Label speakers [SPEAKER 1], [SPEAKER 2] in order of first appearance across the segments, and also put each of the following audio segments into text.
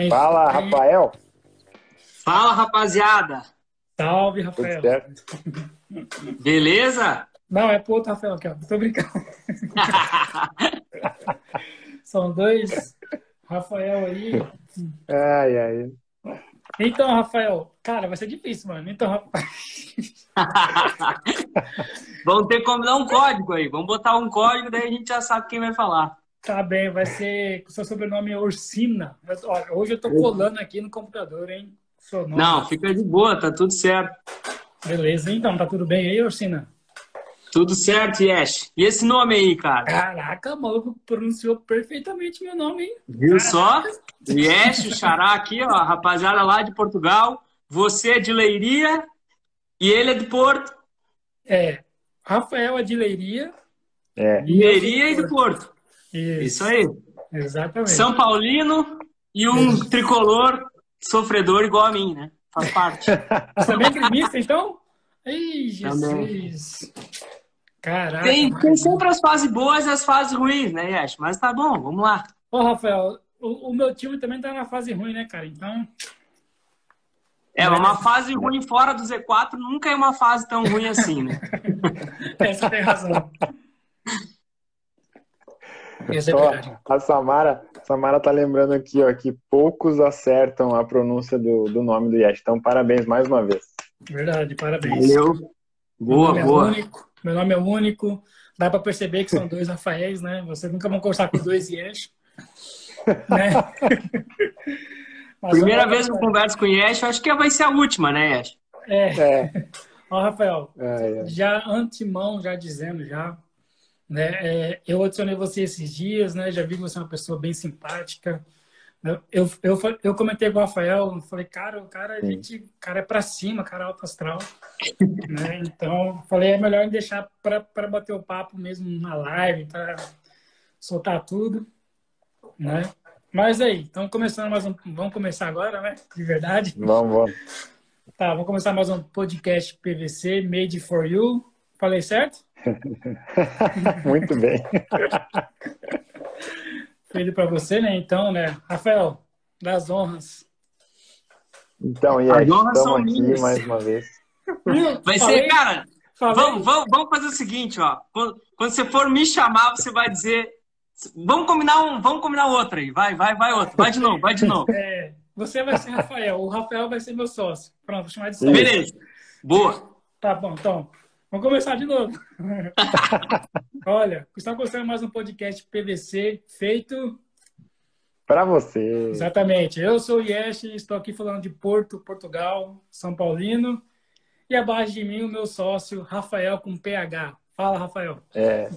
[SPEAKER 1] Enfim.
[SPEAKER 2] Fala, Rafael.
[SPEAKER 3] Fala, rapaziada.
[SPEAKER 1] Salve,
[SPEAKER 2] Tudo
[SPEAKER 1] Rafael.
[SPEAKER 2] certo?
[SPEAKER 3] Beleza?
[SPEAKER 1] Não, é pro outro Rafael aqui, ó. Tô brincando. São dois Rafael aí.
[SPEAKER 2] Ai, ai.
[SPEAKER 1] Então, Rafael, cara, vai ser difícil, mano. Então, Rafael.
[SPEAKER 3] Vamos ter como dar um código aí. Vamos botar um código, daí a gente já sabe quem vai falar.
[SPEAKER 1] Tá bem, vai ser. O seu sobrenome é Ursina. Mas, ó, hoje eu tô colando aqui no computador, hein?
[SPEAKER 3] Não, fica de boa, tá tudo certo.
[SPEAKER 1] Beleza, então, tá tudo bem aí, Ursina?
[SPEAKER 3] Tudo certo, Yesh. E esse nome aí, cara?
[SPEAKER 1] Caraca, o maluco pronunciou perfeitamente meu nome, hein?
[SPEAKER 3] Viu só? Yesh, o Xará aqui, ó, rapaziada lá de Portugal. Você é de Leiria e ele é de Porto.
[SPEAKER 1] É, Rafael é de Leiria.
[SPEAKER 2] É.
[SPEAKER 3] Leiria e de Porto.
[SPEAKER 1] Isso,
[SPEAKER 3] Isso aí.
[SPEAKER 1] Exatamente.
[SPEAKER 3] São Paulino e um tricolor sofredor igual a mim, né? Faz parte.
[SPEAKER 1] Você também é gremista, então? Ei,
[SPEAKER 3] Também.
[SPEAKER 1] Jesus. Caraca.
[SPEAKER 3] Tem, tem sempre as fases boas e as fases ruins, né, Yesh? Mas tá bom, vamos lá.
[SPEAKER 1] Ô, Rafael, o, o meu time também tá na fase ruim, né, cara? Então,
[SPEAKER 3] É, uma fase ruim fora do Z4 nunca é uma fase tão ruim assim, né?
[SPEAKER 1] é, você tem razão. Isso é
[SPEAKER 2] Ó,
[SPEAKER 1] verdade.
[SPEAKER 2] a Samara, Samara tá lembrando aqui, ó, que poucos acertam a pronúncia do, do nome do Yesh. Então, parabéns mais uma vez.
[SPEAKER 1] Verdade, parabéns.
[SPEAKER 3] Valeu.
[SPEAKER 1] Meu
[SPEAKER 3] Boa,
[SPEAKER 1] nome é
[SPEAKER 3] boa.
[SPEAKER 1] único. Meu nome é único. Dá pra perceber que são dois Rafaéis, né? Vocês nunca vão conversar com dois Yesh. Né?
[SPEAKER 3] Primeira vez que eu converso com o Yesh, eu acho que vai ser a última, né, Yesh?
[SPEAKER 1] É,
[SPEAKER 2] É.
[SPEAKER 1] ó, Rafael,
[SPEAKER 2] Ai, ai.
[SPEAKER 1] já antemão, já dizendo, já, né? é, eu adicionei você esses dias, né? Já vi que você é uma pessoa bem simpática. né, Eu, eu, eu comentei com o Rafael, falei, cara, o cara, a
[SPEAKER 2] Sim.
[SPEAKER 1] gente, cara é pra cima, cara é alto astral. né? Então, falei, é melhor deixar pra, pra bater o papo mesmo na live, pra soltar tudo, né? Mas aí, então começando mais um. Vamos começar agora, né? De verdade.
[SPEAKER 2] Vamos, vamos.
[SPEAKER 1] Tá, vamos começar mais um podcast PVC Made for You. Falei certo?
[SPEAKER 2] Muito bem.
[SPEAKER 1] Feito para você, né? Então, né? Rafael, das honras.
[SPEAKER 2] Então,
[SPEAKER 3] As honras
[SPEAKER 2] estamos
[SPEAKER 3] são
[SPEAKER 2] aqui
[SPEAKER 3] minhas.
[SPEAKER 2] mais uma vez.
[SPEAKER 3] Vai
[SPEAKER 1] Falei-
[SPEAKER 3] ser, cara,
[SPEAKER 1] falei-
[SPEAKER 3] vamos, vamos, vamos fazer o seguinte, ó. Quando, quando você for me chamar, você vai dizer. Vamos combinar um, vamos combinar outro aí. Vai, vai, vai outro. Vai de novo, vai de novo.
[SPEAKER 1] É, você vai ser Rafael, o Rafael vai ser meu sócio. Pronto, vou chamar de sócio.
[SPEAKER 3] Beleza. Boa.
[SPEAKER 1] Tá bom, então. Vamos começar de novo. Olha, está gostando mais um podcast PVC feito
[SPEAKER 2] Para você.
[SPEAKER 1] Exatamente. Eu sou o Yesh, estou aqui falando de Porto, Portugal, São Paulino. E abaixo de mim, o meu sócio, Rafael, com PH. Fala, Rafael.
[SPEAKER 2] É,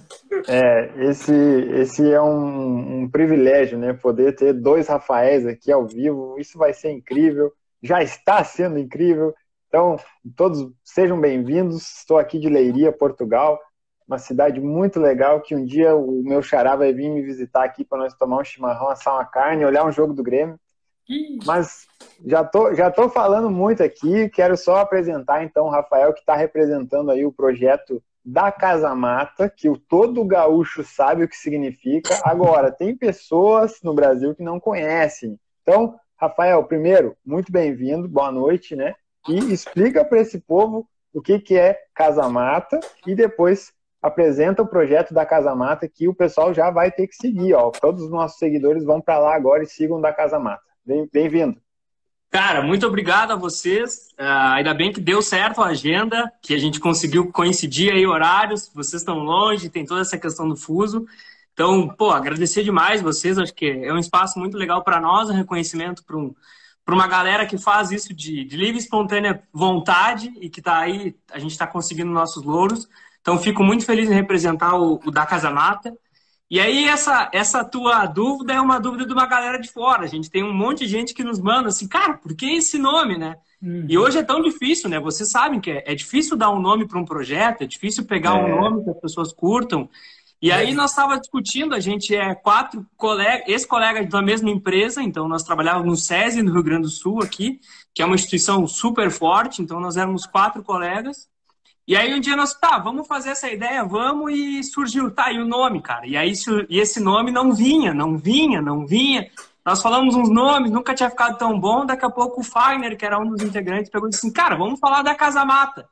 [SPEAKER 2] é esse, esse é um, um privilégio, né? Poder ter dois Rafaéis aqui ao vivo. Isso vai ser incrível. Já está sendo incrível. Então, todos sejam bem-vindos. Estou aqui de Leiria, Portugal, uma cidade muito legal que um dia o meu xará vai vir me visitar aqui para nós tomar um chimarrão, assar uma carne, olhar um jogo do Grêmio. Mas já tô, já tô falando muito aqui, quero só apresentar então o Rafael que está representando aí o projeto da Casa Mata, que o todo gaúcho sabe o que significa. Agora, tem pessoas no Brasil que não conhecem. Então, Rafael, primeiro, muito bem-vindo, boa noite, né? E explica para esse povo o que, que é Casa Mata e depois apresenta o projeto da Casa Mata que o pessoal já vai ter que seguir, ó. Todos os nossos seguidores vão para lá agora e sigam da Casa Mata. Bem- Bem-vindo.
[SPEAKER 3] Cara, muito obrigado a vocês. Ah, ainda bem que deu certo a agenda, que a gente conseguiu coincidir aí horários. Vocês estão longe, tem toda essa questão do fuso. Então, pô, agradecer demais vocês. Acho que é um espaço muito legal para nós, um reconhecimento para um, para uma galera que faz isso de, de livre e espontânea vontade e que está aí, a gente está conseguindo nossos louros. Então, fico muito feliz em representar o, o da Casa Mata. E aí, essa, essa tua dúvida é uma dúvida de uma galera de fora. A gente tem um monte de gente que nos manda assim, cara, por que esse nome, né?
[SPEAKER 1] Uhum.
[SPEAKER 3] E hoje é tão difícil, né? Vocês sabem que é, é difícil dar um nome para um projeto, é difícil pegar um
[SPEAKER 2] É.
[SPEAKER 3] nome que as pessoas curtam. E aí nós estávamos discutindo, a gente é quatro colegas, ex-colegas da mesma empresa, então nós trabalhávamos no SESI, no Rio Grande do Sul, aqui, que é uma instituição super forte, então nós éramos quatro colegas. E aí um dia nós, tá, vamos fazer essa ideia, vamos, e surgiu, tá, e o nome, cara? E aí e esse nome não vinha, não vinha, não vinha. nós falamos uns nomes, nunca tinha ficado tão bom. Daqui a pouco o Fagner, que era um dos integrantes, pegou e disse assim: Cara, vamos falar da Casa Mata.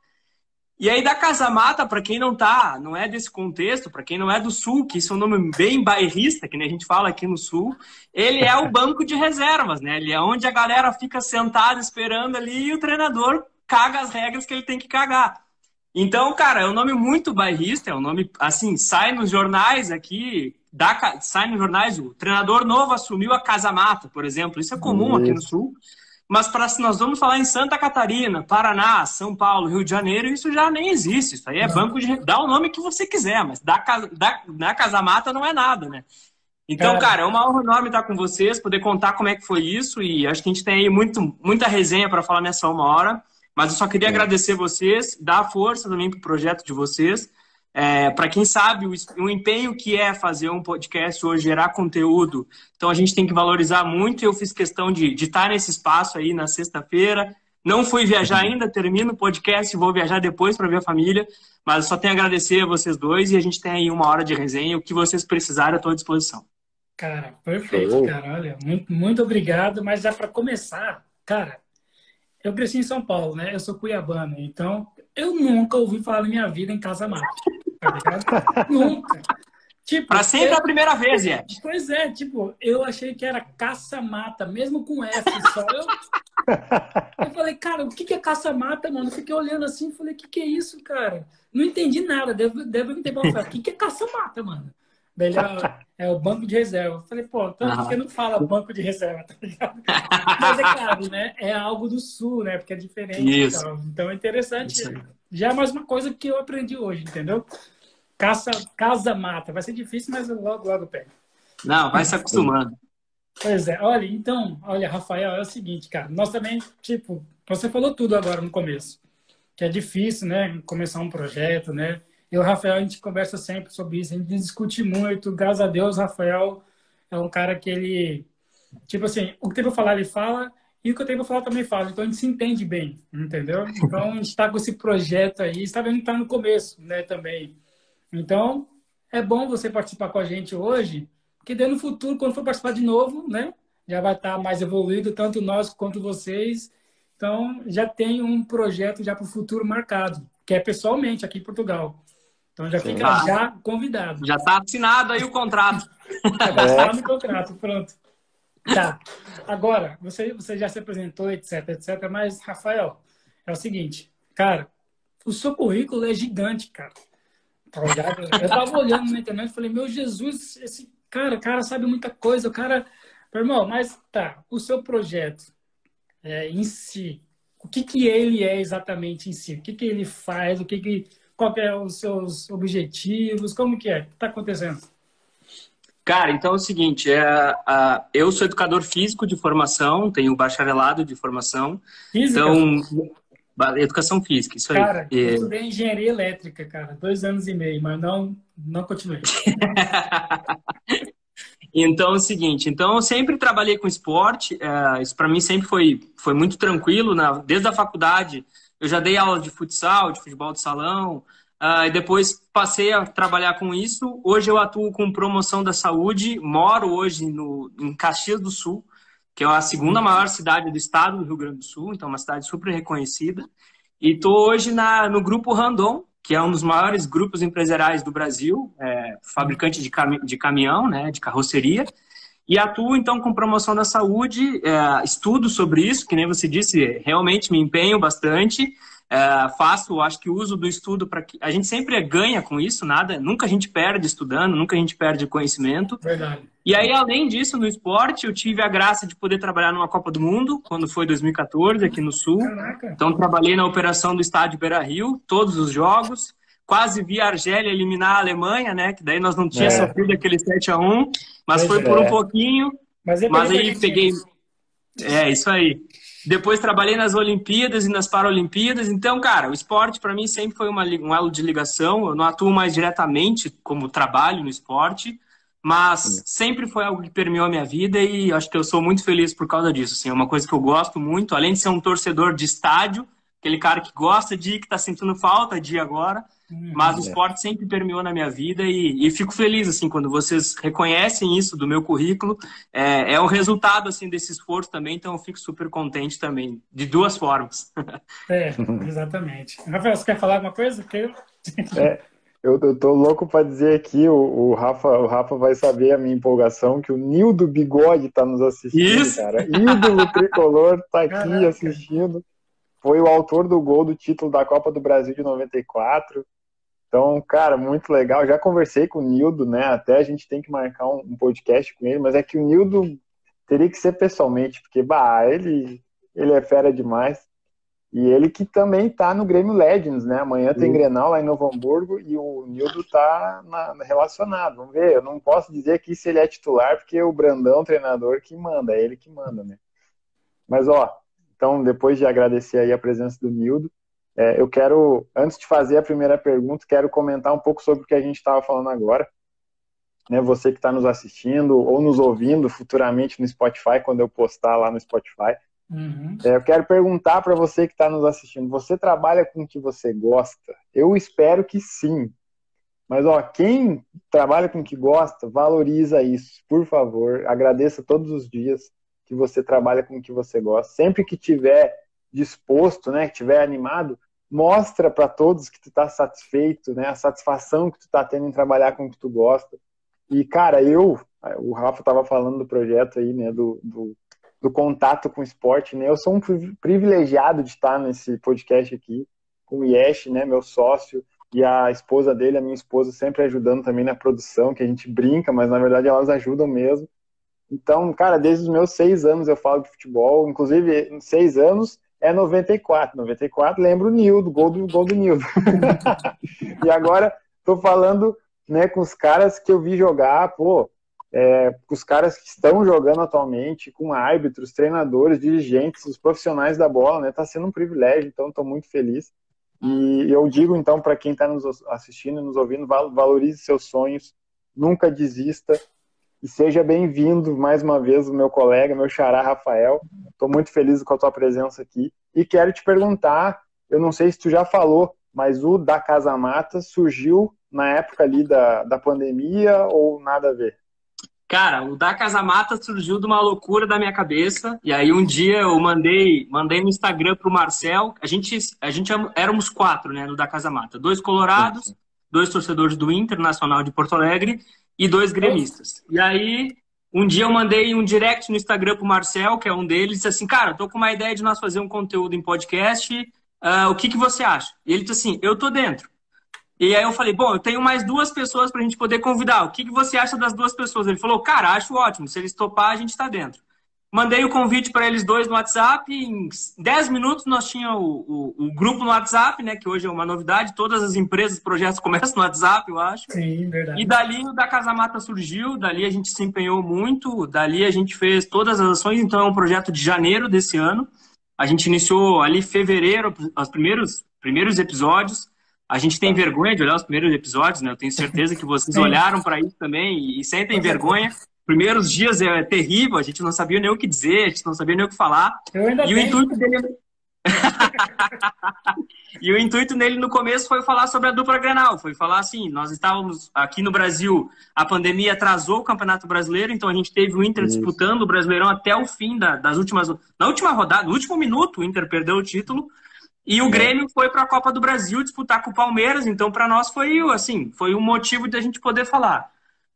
[SPEAKER 3] E aí, da Casa Mata, para quem não tá, não é desse contexto, para quem não é do Sul, que isso é um nome bem bairrista, que nem a gente fala aqui no Sul, ele é o banco de reservas, né? Ele é onde a galera fica sentada esperando ali e o treinador caga as regras que ele tem que cagar. Então, cara, é um nome muito bairrista, é um nome, assim, sai nos jornais aqui, dá, sai nos jornais, o treinador novo assumiu a Casa Mata, por exemplo. Isso é comum aqui no Sul. Mas para se nós vamos falar em Santa Catarina, Paraná, São Paulo, Rio de Janeiro, isso já nem existe. Isso aí é não. banco de. Dá o nome que você quiser, mas da, da, na Casa Mata não é nada, né? Então, cara. cara, é uma honra enorme estar com vocês, poder contar como é que foi isso. E acho que a gente tem aí muito, muita resenha para falar nessa uma hora. Mas eu só queria é. agradecer vocês, dar força também para o projeto de vocês. É, para quem sabe o, o, empenho que é fazer um podcast hoje, gerar conteúdo, então a gente tem que valorizar muito. Eu fiz questão de, estar nesse espaço aí na sexta-feira. Não fui viajar ainda, termino o podcast e vou viajar depois para ver a família. Mas só tenho a agradecer a vocês dois e a gente tem aí uma hora de resenha. O que vocês precisarem, eu estou à disposição.
[SPEAKER 1] Cara, perfeito, cara. Olha, muito, muito obrigado. Mas já para começar, cara, eu cresci em São Paulo, né? Eu sou cuiabano, então eu nunca ouvi falar na minha vida em casa mata. Tá nunca.
[SPEAKER 3] Tipo, pra sempre eu... a primeira vez, Yet.
[SPEAKER 1] Pois é, tipo, eu achei que era caça-mata, mesmo com F só. Eu... eu falei, cara, o que é caça-mata, mano? Eu fiquei olhando assim e falei, o que, que é isso, cara? Não entendi nada. Deve, deve me ter falado, o que, que é caça-mata, mano? Daí é, é, o banco de reserva. Eu falei, pô, então que não fala banco de reserva, tá ligado? Mas é claro, né? É algo do sul, né? Porque é diferente. Isso. Então, então é interessante. Já é mais uma coisa que eu aprendi hoje, entendeu? Caça, casa mata. Vai ser difícil, mas logo, logo pega.
[SPEAKER 3] Não, vai se acostumando.
[SPEAKER 1] Pois é, olha, então, olha, Rafael, é o seguinte, cara, nós também, tipo, você falou tudo agora no começo, que é difícil, né, começar um projeto, né, e o Rafael, a gente conversa sempre sobre isso, a gente discute muito. Graças a Deus, Rafael é um cara que ele, tipo assim, o que tem para falar, ele fala, e o que eu tenho para falar também fala. Então a gente se entende bem, entendeu? Então a gente está com esse projeto aí, está vendo que está no começo, né, também. Então é bom você participar com a gente hoje, porque daí no futuro, quando for participar de novo, né, já vai estar tá mais evoluído, tanto nós quanto vocês. Então já tem um projeto já para o futuro marcado, que é pessoalmente aqui em Portugal. Então já fica já convidado.
[SPEAKER 3] Já está assinado aí o contrato.
[SPEAKER 1] já está assinado o contrato, pronto. Tá. Agora, você, você já se apresentou, etc, etc. Mas, Rafael, é o seguinte, cara, o seu currículo é gigante, cara. Tá ligado? Eu tava olhando na internet e falei, meu Jesus, esse cara, cara sabe muita coisa, o cara. Irmão, mas tá, o seu projeto é, em si, o que que ele é exatamente em si? O que que ele faz? O que que qual que é os seus objetivos? Como que é? O que está acontecendo?
[SPEAKER 3] Cara, então é o seguinte, é, a, eu sou educador físico de formação, tenho bacharelado de formação. Física? Então, educação física, isso
[SPEAKER 1] cara, aí. Cara, eu estudei engenharia elétrica, cara, dois anos e meio, mas não, não continuei.
[SPEAKER 3] então é o seguinte, então eu sempre trabalhei com esporte, é, isso para mim sempre foi, foi muito tranquilo, na, desde a faculdade eu já dei aula de futsal, de futebol de salão, uh, e depois passei a trabalhar com isso. Hoje eu atuo com promoção da saúde, moro hoje no, em Caxias do Sul, que é a segunda maior cidade do estado do Rio Grande do Sul, então é uma cidade super reconhecida. E estou hoje na, no Grupo Randon, que é um dos maiores grupos empresariais do Brasil, é, fabricante de, cami de caminhão, né, de carroceria. E atuo, então, com promoção da saúde, é, estudo sobre isso, que nem você disse, realmente me empenho bastante. É, faço, acho que uso do estudo para que. A gente sempre ganha com isso, nada, nunca a gente perde estudando, nunca a gente perde conhecimento.
[SPEAKER 1] Verdade.
[SPEAKER 3] E aí, além disso, no esporte, eu tive a graça de poder trabalhar numa Copa do Mundo, quando foi 2014, aqui no Sul. Caraca. Então, trabalhei na operação do estádio Beira Rio, todos os jogos quase vi a Argélia eliminar a Alemanha, né? Que daí nós não tínhamos é. sofrido aquele 7 a 1 mas pois foi é. por um pouquinho. Mas, mas aí peguei. É, isso aí. Depois trabalhei nas Olimpíadas e nas Paralimpíadas. Então, cara, o esporte para mim sempre foi uma, um elo de ligação. Eu não atuo mais diretamente como trabalho no esporte, mas sempre foi algo que permeou a minha vida e acho que eu sou muito feliz por causa disso. Assim, é uma coisa que eu gosto muito. Além de ser um torcedor de estádio, aquele cara que gosta de ir, que está sentindo falta de ir agora. Uhum. Mas o esporte sempre permeou na minha vida e, e, fico feliz, assim, quando vocês reconhecem isso do meu currículo. É, é o resultado, assim, desse esforço também, então eu fico super contente também, de duas formas.
[SPEAKER 1] É, exatamente. Rafael, você quer falar alguma coisa?
[SPEAKER 2] É, eu, eu tô louco para dizer aqui, o, o, Rafa, o Rafa vai saber a minha empolgação, que o Nildo Bigode tá nos assistindo, Isso. cara. Ídolo tricolor tá aqui Caraca. assistindo. Foi o autor do gol do título da Copa do Brasil de 94. Então, cara, muito legal. Já conversei com o Nildo, né? Até a gente tem que marcar um, um podcast com ele, mas é que o Nildo teria que ser pessoalmente, porque, bah, ele, ele é fera demais. E ele que também tá no Grêmio Legends, né? Amanhã tem Grenal lá em Novo Hamburgo e o Nildo tá na, relacionado. Vamos ver, eu não posso dizer aqui se ele é titular, porque o Brandão, treinador, que manda, é ele que manda, né? Mas, ó, então, depois de agradecer aí a presença do Nildo, é, eu quero, antes de fazer a primeira pergunta, quero comentar um pouco sobre o que a gente estava falando agora. Né, você que está nos assistindo ou nos ouvindo futuramente no Spotify, quando eu postar lá no Spotify. Uhum. É, eu quero perguntar para você que está nos assistindo: você trabalha com o que você gosta? Eu espero que sim. Mas ó, quem trabalha com o que gosta, valoriza isso, por favor. Agradeça todos os dias que você trabalha com o que você gosta. Sempre que tiver disposto, né, que tiver animado, mostra para todos que tu está satisfeito, né, a satisfação que tu está tendo em trabalhar com o que tu gosta. E cara, eu, o Rafa estava falando do projeto aí, né, do, do do contato com o esporte, né? Eu sou um privilegiado de estar nesse podcast aqui com o Yesh, né, meu sócio, e a esposa dele, a minha esposa, sempre ajudando também na produção, que a gente brinca, mas na verdade elas ajudam mesmo. Então, cara, desde os meus seis anos eu falo de futebol, inclusive seis anos é 94. 94, lembro o Nildo, gol do, gol do Nildo. e agora tô falando né, com os caras que eu vi jogar, pô, é, os caras que estão jogando atualmente, com árbitros, treinadores, dirigentes, os profissionais da bola, né? Tá sendo um privilégio, então estou muito feliz. E eu digo então para quem está nos assistindo nos ouvindo, valorize seus sonhos, nunca desista e seja bem-vindo mais uma vez o meu colega, meu xará Rafael. Estou muito feliz com a tua presença aqui e quero te perguntar, eu não sei se tu já falou, mas o da Casa Mata surgiu na época ali da, da pandemia ou nada a ver?
[SPEAKER 3] Cara, o da Casa Mata surgiu de uma loucura da minha cabeça. E aí um dia eu mandei, mandei no Instagram pro Marcel. A gente, a gente éramos quatro, né, no da Casa Mata. Dois colorados, dois torcedores do Internacional de Porto Alegre e dois gremistas. E aí um dia eu mandei um direct no Instagram pro Marcel, que é um deles, disse assim, cara, tô com uma ideia de nós fazer um conteúdo em podcast. Uh, o que, que você acha? E ele disse assim, eu tô dentro. E aí eu falei, bom, eu tenho mais duas pessoas para a gente poder convidar. O que, que você acha das duas pessoas? Ele falou, cara, acho ótimo. Se eles topar, a gente está dentro. Mandei o convite para eles dois no WhatsApp. Em 10 minutos nós tínhamos o, o, o, grupo no WhatsApp, né? Que hoje é uma novidade. Todas as empresas, projetos começam no WhatsApp, eu acho.
[SPEAKER 1] Sim, verdade.
[SPEAKER 3] E dali o da Casa Mata surgiu. Dali a gente se empenhou muito. Dali a gente fez todas as ações. Então é um projeto de janeiro desse ano. A gente iniciou ali em fevereiro os primeiros, primeiros episódios. A gente tem vergonha de olhar os primeiros episódios, né? Eu tenho certeza que vocês olharam para isso também e sentem vergonha. Primeiros dias é terrível, a gente não sabia nem o que dizer, a gente não sabia nem o que falar.
[SPEAKER 1] Eu ainda
[SPEAKER 3] e
[SPEAKER 1] o intuito
[SPEAKER 3] dele e o intuito nele no começo foi falar sobre a dupla Grenal, foi falar assim, nós estávamos aqui no Brasil, a pandemia atrasou o Campeonato Brasileiro, então a gente teve o Inter Isso. disputando o Brasileirão até o fim da, das últimas, na última rodada, no último minuto o Inter perdeu o título, e o Grêmio foi para a Copa do Brasil disputar com o Palmeiras, então para nós foi assim, foi um motivo de a gente poder falar.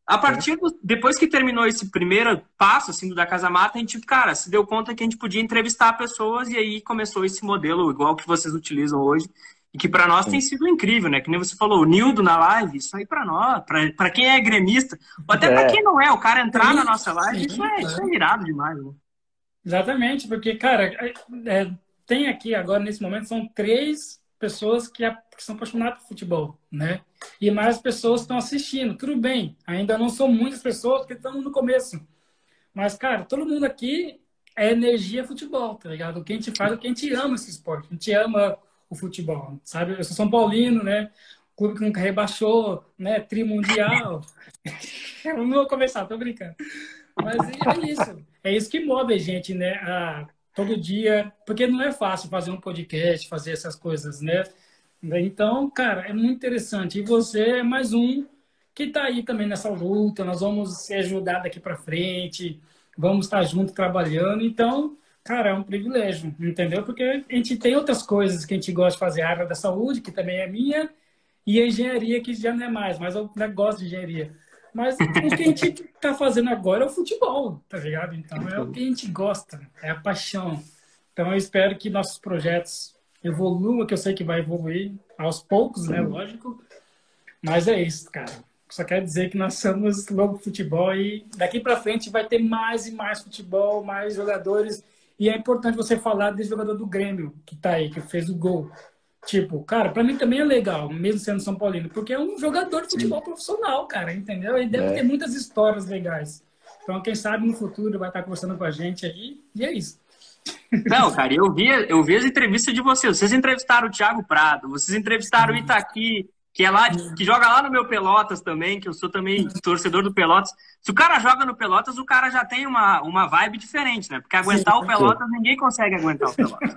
[SPEAKER 3] A partir do, depois que terminou esse primeiro passo assim do da Casa Mata, a gente, cara, se deu conta que a gente podia entrevistar pessoas e aí começou esse modelo igual que vocês utilizam hoje e que para nós Sim. tem sido incrível, né? Que nem você falou, o Nildo na live, isso aí para nós, para quem é gremista, ou até é. para quem não é, o cara entrar Sim. na nossa live, Sim. isso é, isso é irado demais, né?
[SPEAKER 1] Exatamente, porque, cara, é, é tem aqui agora, nesse momento, são três pessoas que, que são apaixonadas por futebol, né? E mais pessoas estão assistindo. Tudo bem, ainda não são muitas pessoas porque estamos no começo. Mas, cara, todo mundo aqui é energia futebol, tá ligado? O que a gente faz, o que a gente ama esse esporte. A gente ama o futebol, sabe? Eu sou São Paulino, né? Clube que nunca rebaixou, né? Trimundial. Eu não vou começar, tô brincando. Mas é isso. É isso que move a gente, né? A todo dia, porque não é fácil fazer um podcast, fazer essas coisas, né? Então, cara, é muito interessante. E você é mais um que está aí também nessa luta. Nós vamos ser ajudar daqui para frente, vamos estar junto trabalhando. Então, cara, é um privilégio, entendeu? Porque a gente tem outras coisas que a gente gosta de fazer, a área da saúde, que também é minha, e a engenharia, que já não é mais, mas eu gosto de engenharia. Mas o que a gente está fazendo agora é o futebol, tá ligado? Então é o que a gente gosta, é a paixão. Então eu espero que nossos projetos evoluam, que eu sei que vai evoluir aos poucos, né? Lógico. Mas é isso, cara. Só quero dizer que nós somos Lobo Futebol e daqui para frente vai ter mais e mais futebol, mais jogadores. E é importante você falar desse jogador do Grêmio que tá aí, que fez o gol. Tipo, cara, para mim também é legal, mesmo sendo São Paulino, porque é um jogador de futebol Sim. profissional, cara, entendeu? E deve é. ter muitas histórias legais. Então, quem sabe no futuro vai estar conversando com a gente aí, e é isso.
[SPEAKER 3] Não, cara, eu vi, eu vi as entrevistas de vocês. Vocês entrevistaram o Thiago Prado, vocês entrevistaram o Itaqui, que é lá, que joga lá no meu Pelotas também, que eu sou também torcedor do Pelotas. Se o cara joga no Pelotas, o cara já tem uma, uma vibe diferente, né? Porque aguentar Sim, o Pelotas, ninguém consegue aguentar o Pelotas.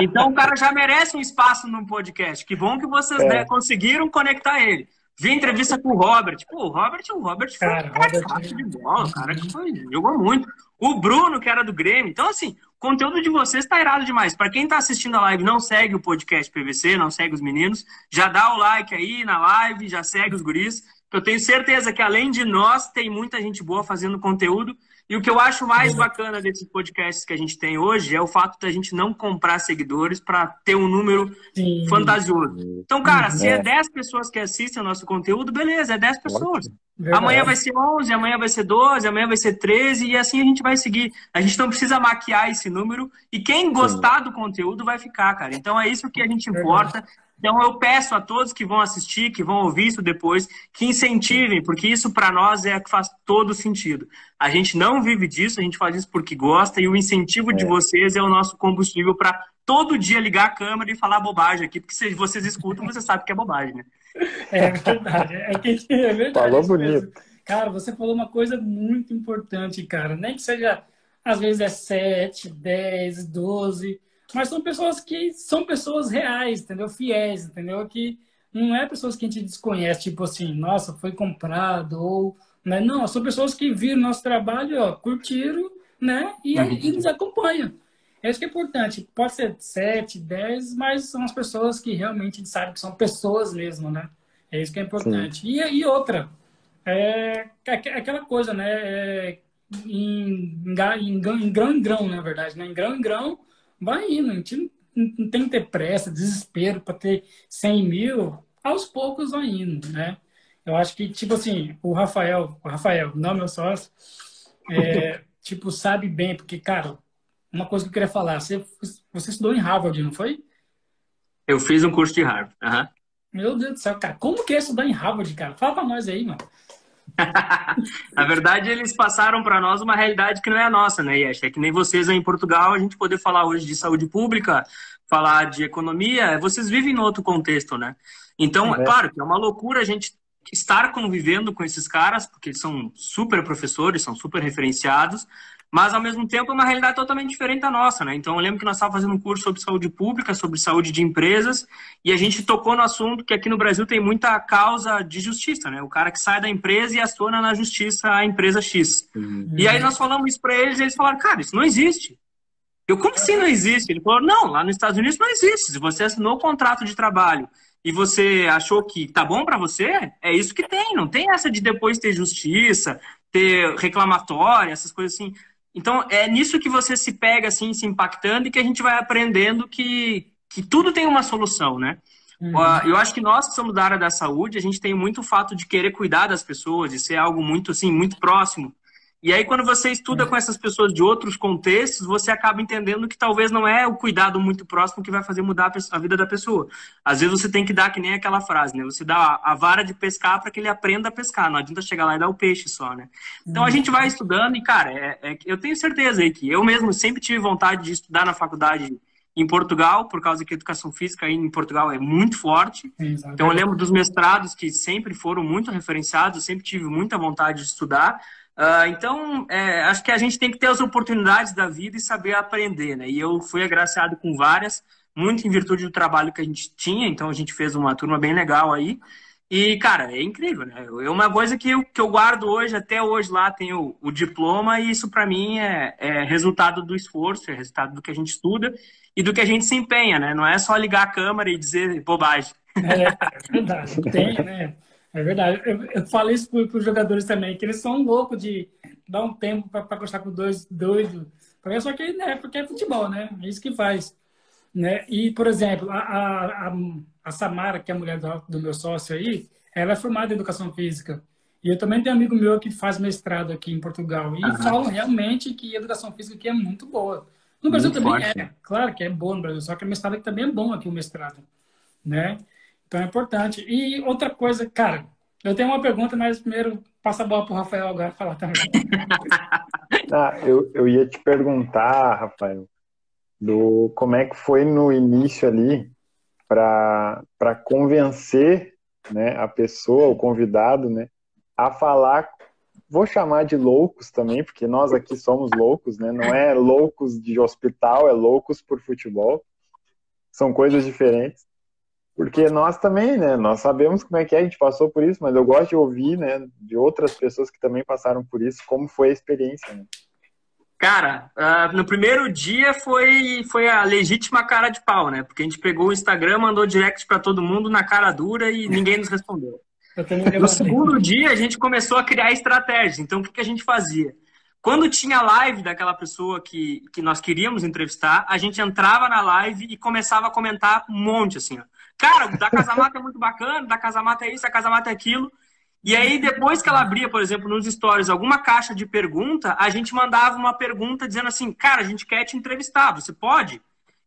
[SPEAKER 3] Então o cara já merece um espaço num podcast. Que bom que vocês é. né, conseguiram conectar ele. Vi entrevista com o Robert. Pô, o Robert, o Robert foi cara, um cara Robert... de bola, o cara que foi, jogou muito. O Bruno, que era do Grêmio. Então, assim, conteúdo de vocês está irado demais. Para quem está assistindo a live, não segue o podcast PVC, não segue os meninos, já dá o like aí na live, já segue os guris. Eu tenho certeza que além de nós, tem muita gente boa fazendo conteúdo. E o que eu acho mais bacana desses podcasts que a gente tem hoje é o fato da gente não comprar seguidores para ter um número Sim. fantasioso. Então, cara, se é. é 10 pessoas que assistem o nosso conteúdo, beleza, é 10 pessoas. Verdade. Amanhã vai ser 11, amanhã vai ser 12, amanhã vai ser 13 e assim a gente vai seguir. A gente não precisa maquiar esse número e quem gostar do conteúdo vai ficar, cara. Então é isso que a gente importa. Então eu peço a todos que vão assistir, que vão ouvir isso depois, que incentivem, porque isso para nós é que faz todo sentido. A gente não vive disso, a gente faz isso porque gosta e o incentivo é. de vocês é o nosso combustível para todo dia ligar a câmera e falar bobagem aqui, porque se vocês escutam, você sabe que é bobagem, né?
[SPEAKER 1] É verdade, é, que, é verdade.
[SPEAKER 2] Falou bonito.
[SPEAKER 1] Cara, você falou uma coisa muito importante, cara. Nem que seja, às vezes é 7, 10, 12 mas são pessoas que são pessoas reais, entendeu? Fiéis, entendeu? Que não é pessoas que a gente desconhece, tipo assim, nossa, foi comprado, ou. Né? Não, são pessoas que viram nosso trabalho, ó, curtiram, né? E, uhum. e nos acompanham. É isso que é importante. Pode ser 7, 10, mas são as pessoas que realmente sabe que são pessoas mesmo, né? É isso que é importante. E, e outra, é, é aquela coisa, né? É, em, em, em, grão em grão, na verdade, né? Em grão em grão, vai indo. A gente não tem que ter pressa, desespero para ter 100 mil. Aos poucos vai indo, né? Eu acho que, tipo assim, o Rafael, o Rafael, não meu sócio, é, tipo, sabe bem, porque, cara, uma coisa que eu queria falar, você, você estudou em Harvard, não foi?
[SPEAKER 3] Eu fiz um curso de Harvard, uhum.
[SPEAKER 1] Meu Deus do céu, cara, como que é estudar em Harvard, cara? Fala pra nós aí, mano.
[SPEAKER 3] Na verdade, eles passaram para nós uma realidade que não é a nossa, né, Yesh? É que nem vocês aí em Portugal, a gente poder falar hoje de saúde pública, falar de economia, vocês vivem em outro contexto, né? Então, é claro que é uma loucura a gente estar convivendo com esses caras, porque eles são super professores, são super referenciados, mas ao mesmo tempo é uma realidade totalmente diferente da nossa, né? Então eu lembro que nós estávamos fazendo um curso sobre saúde pública, sobre saúde de empresas, e a gente tocou no assunto que aqui no Brasil tem muita causa de justiça, né? O cara que sai da empresa e aciona na justiça a empresa X. Uhum. E aí nós falamos isso para eles, e eles falaram, cara, isso não existe. Eu, como assim não existe? Ele falou, não, lá nos Estados Unidos não existe. Se você assinou o contrato de trabalho e você achou que tá bom para você, é isso que tem. Não tem essa de depois ter justiça, ter reclamatória, essas coisas assim. Então, é nisso que você se pega, assim, se impactando e que a gente vai aprendendo que, que tudo tem uma solução, né? Uhum. Eu acho que nós que somos da área da saúde, a gente tem muito o fato de querer cuidar das pessoas, de ser algo muito, assim, muito próximo. E aí, quando você estuda com essas pessoas de outros contextos, você acaba entendendo que talvez não é o cuidado muito próximo que vai fazer mudar a vida da pessoa. Às vezes você tem que dar que nem aquela frase, né? Você dá a vara de pescar para que ele aprenda a pescar. Não adianta chegar lá e dar o peixe só, né? Então a gente vai estudando e, cara, é, é, eu tenho certeza aí que eu mesmo sempre tive vontade de estudar na faculdade em Portugal, por causa que a educação física aí em Portugal é muito forte. Exatamente. Então eu lembro dos mestrados que sempre foram muito referenciados, sempre tive muita vontade de estudar. Uh, então, é, acho que a gente tem que ter as oportunidades da vida e saber aprender, né? E eu fui agraciado com várias, muito em virtude do trabalho que a gente tinha, então a gente fez uma turma bem legal aí. E, cara, é incrível, né? É uma coisa que eu, que eu guardo hoje, até hoje lá tenho o, diploma, e isso para mim é, é, resultado do esforço, é resultado do que a gente estuda e do que a gente se empenha, né? Não é só ligar a câmera e dizer bobagem.
[SPEAKER 1] É, é verdade, tem, né? É verdade. Eu, eu falo isso para os jogadores também, que eles são loucos de dar um tempo para gostar com dois doidos. Só que né, porque é futebol, né? É isso que faz. Né? E, por exemplo, a, a, a Samara, que é a mulher do, do, meu sócio aí, ela é formada em educação física. E eu também tenho um amigo meu que faz mestrado aqui em Portugal. E uhum. falam realmente que a educação física aqui é muito boa. No Brasil muito também forte. é. Claro que é bom no Brasil, só que o mestrado aqui também é bom aqui, o mestrado. Né? Então é importante. E outra coisa, cara, eu tenho uma pergunta, mas primeiro passa a bola para o Rafael agora falar também.
[SPEAKER 2] ah, eu, eu ia te perguntar, Rafael, do como é que foi no início ali para convencer né, a pessoa, o convidado, né, a falar, vou chamar de loucos também, porque nós aqui somos loucos, né, não é loucos de hospital, é loucos por futebol, são coisas diferentes, porque nós também, né, nós sabemos como é que é, a gente passou por isso, mas eu gosto de ouvir, né, de outras pessoas que também passaram por isso, como foi a experiência, né.
[SPEAKER 3] Cara, uh, no primeiro dia foi, foi a legítima cara de pau, né? Porque a gente pegou o Instagram, mandou direct para todo mundo na cara dura e ninguém nos respondeu. No segundo dia, a gente começou a criar estratégias. Então, o que, que a gente fazia? Quando tinha live daquela pessoa que, que nós queríamos entrevistar, a gente entrava na live e começava a comentar um monte, assim, ó. Cara, da Casamata é muito bacana, da Casamata é isso, da Casamata é aquilo. E aí, depois que ela abria, por exemplo, nos stories, alguma caixa de pergunta, a gente mandava uma pergunta dizendo assim, cara, a gente quer te entrevistar, você pode?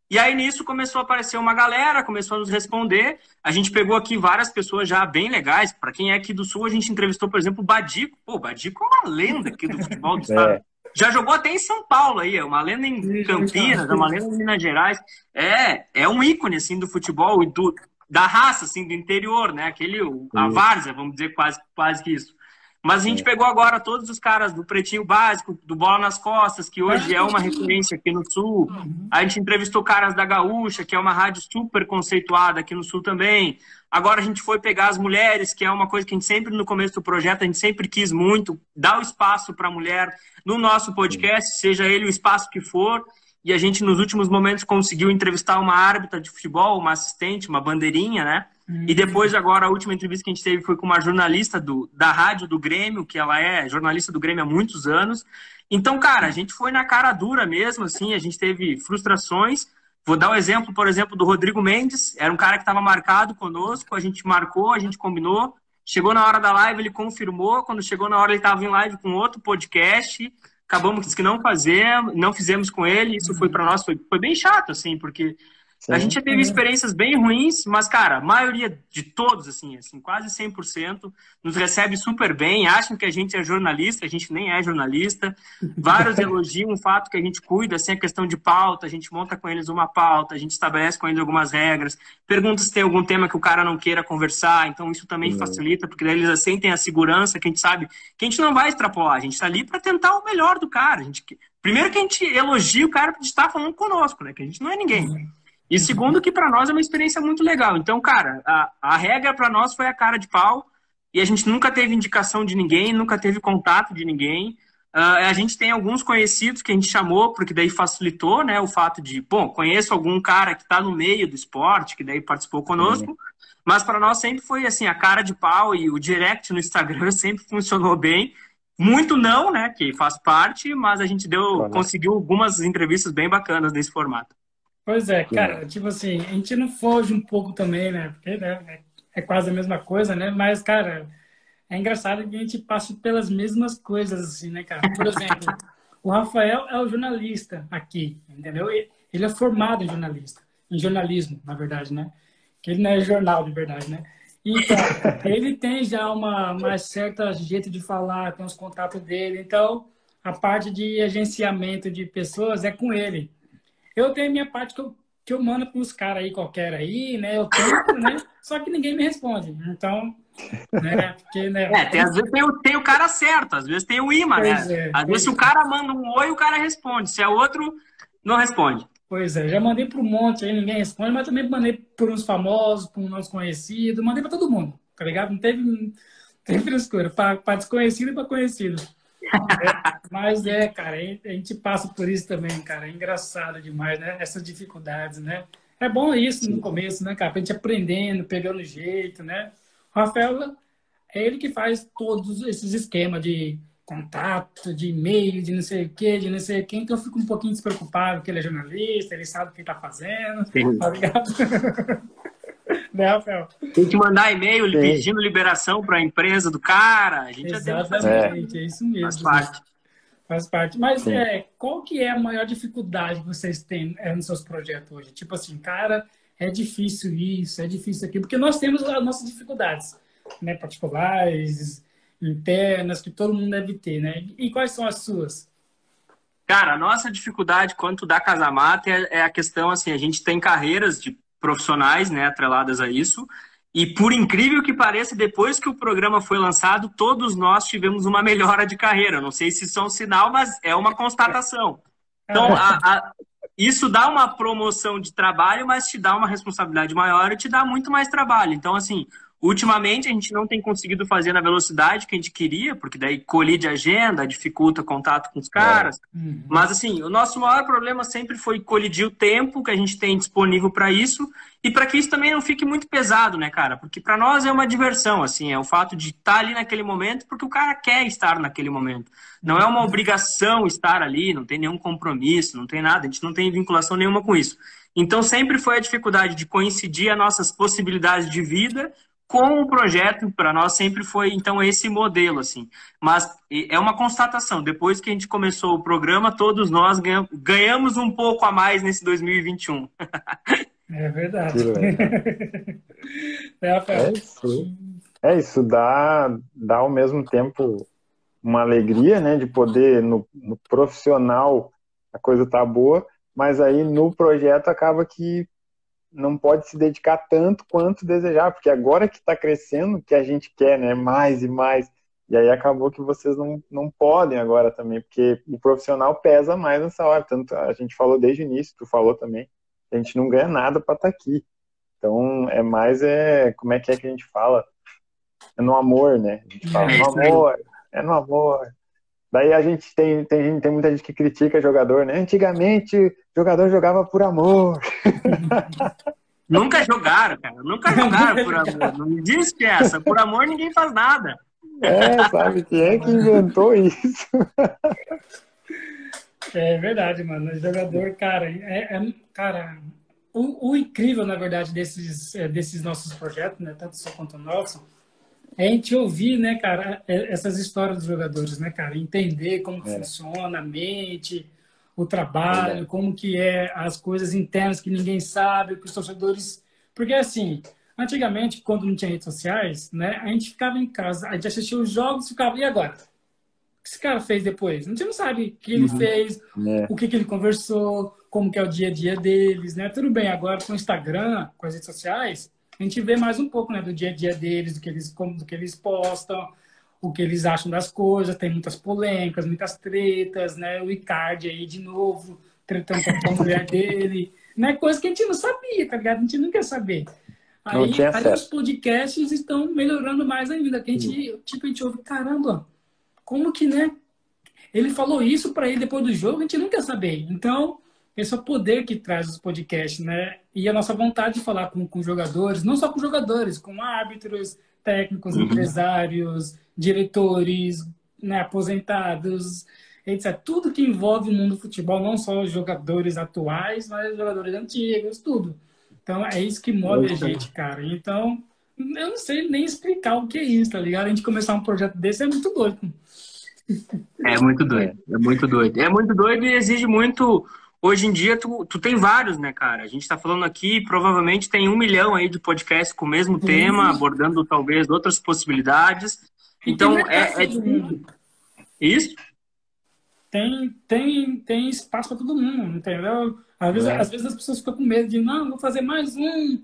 [SPEAKER 3] E aí, nisso, começou a aparecer uma galera, começou a nos responder. A gente pegou aqui várias pessoas já bem legais. Para quem é aqui do Sul, a gente entrevistou, por exemplo, o Badico. Pô, o Badico é uma lenda aqui do futebol do estado. É. Já jogou até em São Paulo aí, é uma lenda em Campinas, é uma lenda em Minas Gerais. É, é um ícone, assim, do futebol e do, da raça, assim, do interior, né? Aquele, a várzea, vamos dizer quase, quase que isso. Mas a gente pegou agora todos os caras do Pretinho Básico, do Bola nas Costas, que hoje é uma referência aqui no Sul. A gente entrevistou caras da Gaúcha, que é uma rádio super conceituada aqui no Sul também. Agora a gente foi pegar as mulheres, que é uma coisa que a gente sempre, no começo do projeto, a gente sempre quis muito, dar o espaço para a mulher no nosso podcast, seja ele o espaço que for e a gente, nos últimos momentos, conseguiu entrevistar uma árbitra de futebol, uma assistente, uma bandeirinha, né? Uhum. E depois, agora, a última entrevista que a gente teve foi com uma jornalista do, da rádio do Grêmio, que ela é jornalista do Grêmio há muitos anos. Então, cara, a gente foi na cara dura mesmo, assim, a gente teve frustrações. Vou dar o um exemplo, por exemplo, do Rodrigo Mendes, era um cara que estava marcado conosco, a gente marcou, a gente combinou, chegou na hora da live, ele confirmou, quando chegou na hora ele estava em live com outro podcast, acabamos que não fazemos, não fizemos com ele, isso foi para nós foi, foi bem chato assim, porque Sim. A gente já teve experiências bem ruins, mas, cara, a maioria de todos, assim, assim, quase 100%, nos recebe super bem, acham que a gente é jornalista, a gente nem é jornalista. Vários elogiam o fato que a gente cuida, assim, a questão de pauta, a gente monta com eles uma pauta, a gente estabelece com eles algumas regras, pergunta se tem algum tema que o cara não queira conversar, então isso também facilita, porque daí eles sentem a segurança que a gente sabe que a gente não vai extrapolar, a gente está ali para tentar o melhor do cara. A gente, primeiro que a gente elogia o cara de estar falando conosco, né? Que a gente não é ninguém. E segundo, que para nós é uma experiência muito legal. Então, cara, a, a regra para nós foi a cara de pau. E a gente nunca teve indicação de ninguém, nunca teve contato de ninguém. Uh, a gente tem alguns conhecidos que a gente chamou, porque daí facilitou, né? O fato de, bom, conheço algum cara que está no meio do esporte, que daí participou conosco. Uhum. Mas para nós sempre foi assim, a cara de pau e o direct no Instagram sempre funcionou bem. Muito não, né? Que faz parte, mas a gente deu, conseguiu algumas entrevistas bem bacanas nesse formato.
[SPEAKER 1] Pois é, cara, tipo assim, a gente não foge um pouco também, né? Porque né, é quase a mesma coisa, né? Mas, cara, é engraçado que a gente passa pelas mesmas coisas, assim, né, cara? Por exemplo, o Rafael é o jornalista aqui, entendeu? Ele é formado em jornalista, em jornalismo, na verdade, né? Que ele não é jornal, de verdade, né? Então, ele tem já uma mais certa jeito de falar, tem os contatos dele. Então, a parte de agenciamento de pessoas é com ele. Eu tenho a minha parte que eu que eu mando para uns caras aí qualquer aí, né? Eu tento, né? Só que ninguém me responde. Então, né? Porque, né?
[SPEAKER 3] É, tem, às vezes tem o, tem o cara certo, às vezes tem o imã, né? É, às vezes se o cara manda um oi, o cara responde. Se é outro, não responde.
[SPEAKER 1] Pois é, já mandei para um monte aí, ninguém responde, mas também mandei por uns famosos, por uns conhecidos, mandei para todo mundo, tá ligado? Não teve, não teve frescura, para desconhecido e para conhecido. É, mas é, cara, a gente passa por isso também, cara. É engraçado demais, né? Essas dificuldades, né? É bom isso no começo, né, cara? Pra gente aprendendo, pegando jeito, né? O Rafael, é ele que faz todos esses esquemas de contato, de e-mail, de não sei o quê, de não sei o quê. Então eu fico um pouquinho despreocupado, porque ele é jornalista, ele sabe o que ele tá fazendo, Sim. tá ligado?
[SPEAKER 3] né, Rafael? Tem que mandar e-mail Sim. pedindo liberação para a empresa do cara. A gente
[SPEAKER 1] Exatamente, é. é isso mesmo. Faz parte. Faz parte. Mas é, qual que é a maior dificuldade que vocês têm é, nos seus projetos hoje? Tipo assim, cara, é difícil isso, é difícil aquilo, porque nós temos as nossas dificuldades, né, particulares, internas, que todo mundo deve ter, né? E quais são as suas?
[SPEAKER 3] Cara, a nossa dificuldade quanto da Casamata é, é a questão, assim, a gente tem carreiras de profissionais, né, atreladas a isso, e por incrível que pareça, depois que o programa foi lançado, todos nós tivemos uma melhora de carreira. Não sei se isso é um sinal, mas é uma constatação. Então, a, a, isso dá uma promoção de trabalho, mas te dá uma responsabilidade maior e te dá muito mais trabalho. Então, assim, Ultimamente a gente não tem conseguido fazer na velocidade que a gente queria, porque daí colide a agenda, dificulta o contato com os caras. É. Uhum. Mas assim, o nosso maior problema sempre foi colidir o tempo que a gente tem disponível para isso e para que isso também não fique muito pesado, né, cara? Porque para nós é uma diversão, assim, é o fato de estar tá ali naquele momento porque o cara quer estar naquele momento. Não é uma obrigação estar ali, não tem nenhum compromisso, não tem nada, a gente não tem vinculação nenhuma com isso. Então sempre foi a dificuldade de coincidir as nossas possibilidades de vida com o projeto, para nós sempre foi então esse modelo assim. Mas é uma constatação, depois que a gente começou o programa, todos nós ganhamos um pouco a mais nesse 2021.
[SPEAKER 1] É verdade.
[SPEAKER 2] é, é, isso. É isso, dá, dá ao mesmo tempo uma alegria, né, de poder no, no profissional a coisa tá boa, mas aí no projeto acaba que não pode se dedicar tanto quanto desejar, porque agora que está crescendo, que a gente quer, né, mais e mais. E aí acabou que vocês não, não podem agora também, porque o profissional pesa mais nessa hora. Tanto a gente falou desde o início, tu falou também, a gente não ganha nada para estar tá aqui. Então é mais é como é que é que a gente fala? É no amor, né? A gente fala é no amor, é no amor. Daí a gente tem, tem, tem muita gente que critica jogador, né? Antigamente, jogador jogava por amor.
[SPEAKER 3] Nunca jogaram, cara. Nunca jogaram por amor. Não existe essa. Por amor ninguém faz nada.
[SPEAKER 2] É, sabe? Quem é que inventou isso?
[SPEAKER 1] É verdade, mano. O jogador, cara, é, é cara, o, o, incrível, na verdade, desses, é, desses nossos projetos, né? Tanto o seu quanto o nosso, é a gente ouvir, né, cara, é, essas histórias dos jogadores, né, cara? Entender como é. funciona a mente, o trabalho, é. como que é as coisas internas que ninguém sabe, que os torcedores... Porque, assim, antigamente, quando não tinha redes sociais, né, a gente ficava em casa, a gente assistia os jogos e ficava, e agora? O que esse cara fez depois? A gente não sabe o que ele uhum. fez, é. o que, que ele conversou, como que é o dia a dia deles, né? Tudo bem, agora com o Instagram, com as redes sociais, a gente vê mais um pouco né, do dia a dia deles, do que eles, como, do que eles postam, o que eles acham das coisas. Tem muitas polêmicas, muitas tretas, né? O Icardi aí de novo, tretando com a mulher dele. Né? Coisa que a gente não sabia, tá ligado? A gente não quer saber. Aí, aí os podcasts estão melhorando mais ainda. Que a gente, tipo, a gente ouve, caramba, como que, né? Ele falou isso para ele depois do jogo, a gente não quer saber. Então, esse é o poder que traz os podcasts, né? E a nossa vontade de falar com, com jogadores, não só com jogadores, com árbitros, técnicos, uhum. empresários, diretores, né, aposentados, etc. Tudo que envolve o mundo do futebol, não só os jogadores atuais, mas os jogadores antigos, tudo. Então é isso que move a gente, cara. Então, eu não sei nem explicar o que é isso, tá ligado? A gente começar um projeto desse é muito doido.
[SPEAKER 3] É muito doido, é muito doido. É muito doido e exige muito Hoje em dia, tu, tu tem vários, né, cara? A gente está falando aqui, provavelmente tem um milhão aí de podcasts com o mesmo tema, abordando talvez outras possibilidades. Então, é, é difícil. Isso?
[SPEAKER 1] Tem, tem, tem espaço para todo mundo, entendeu? Às vezes, é. às vezes as pessoas ficam com medo de, não, vou fazer mais um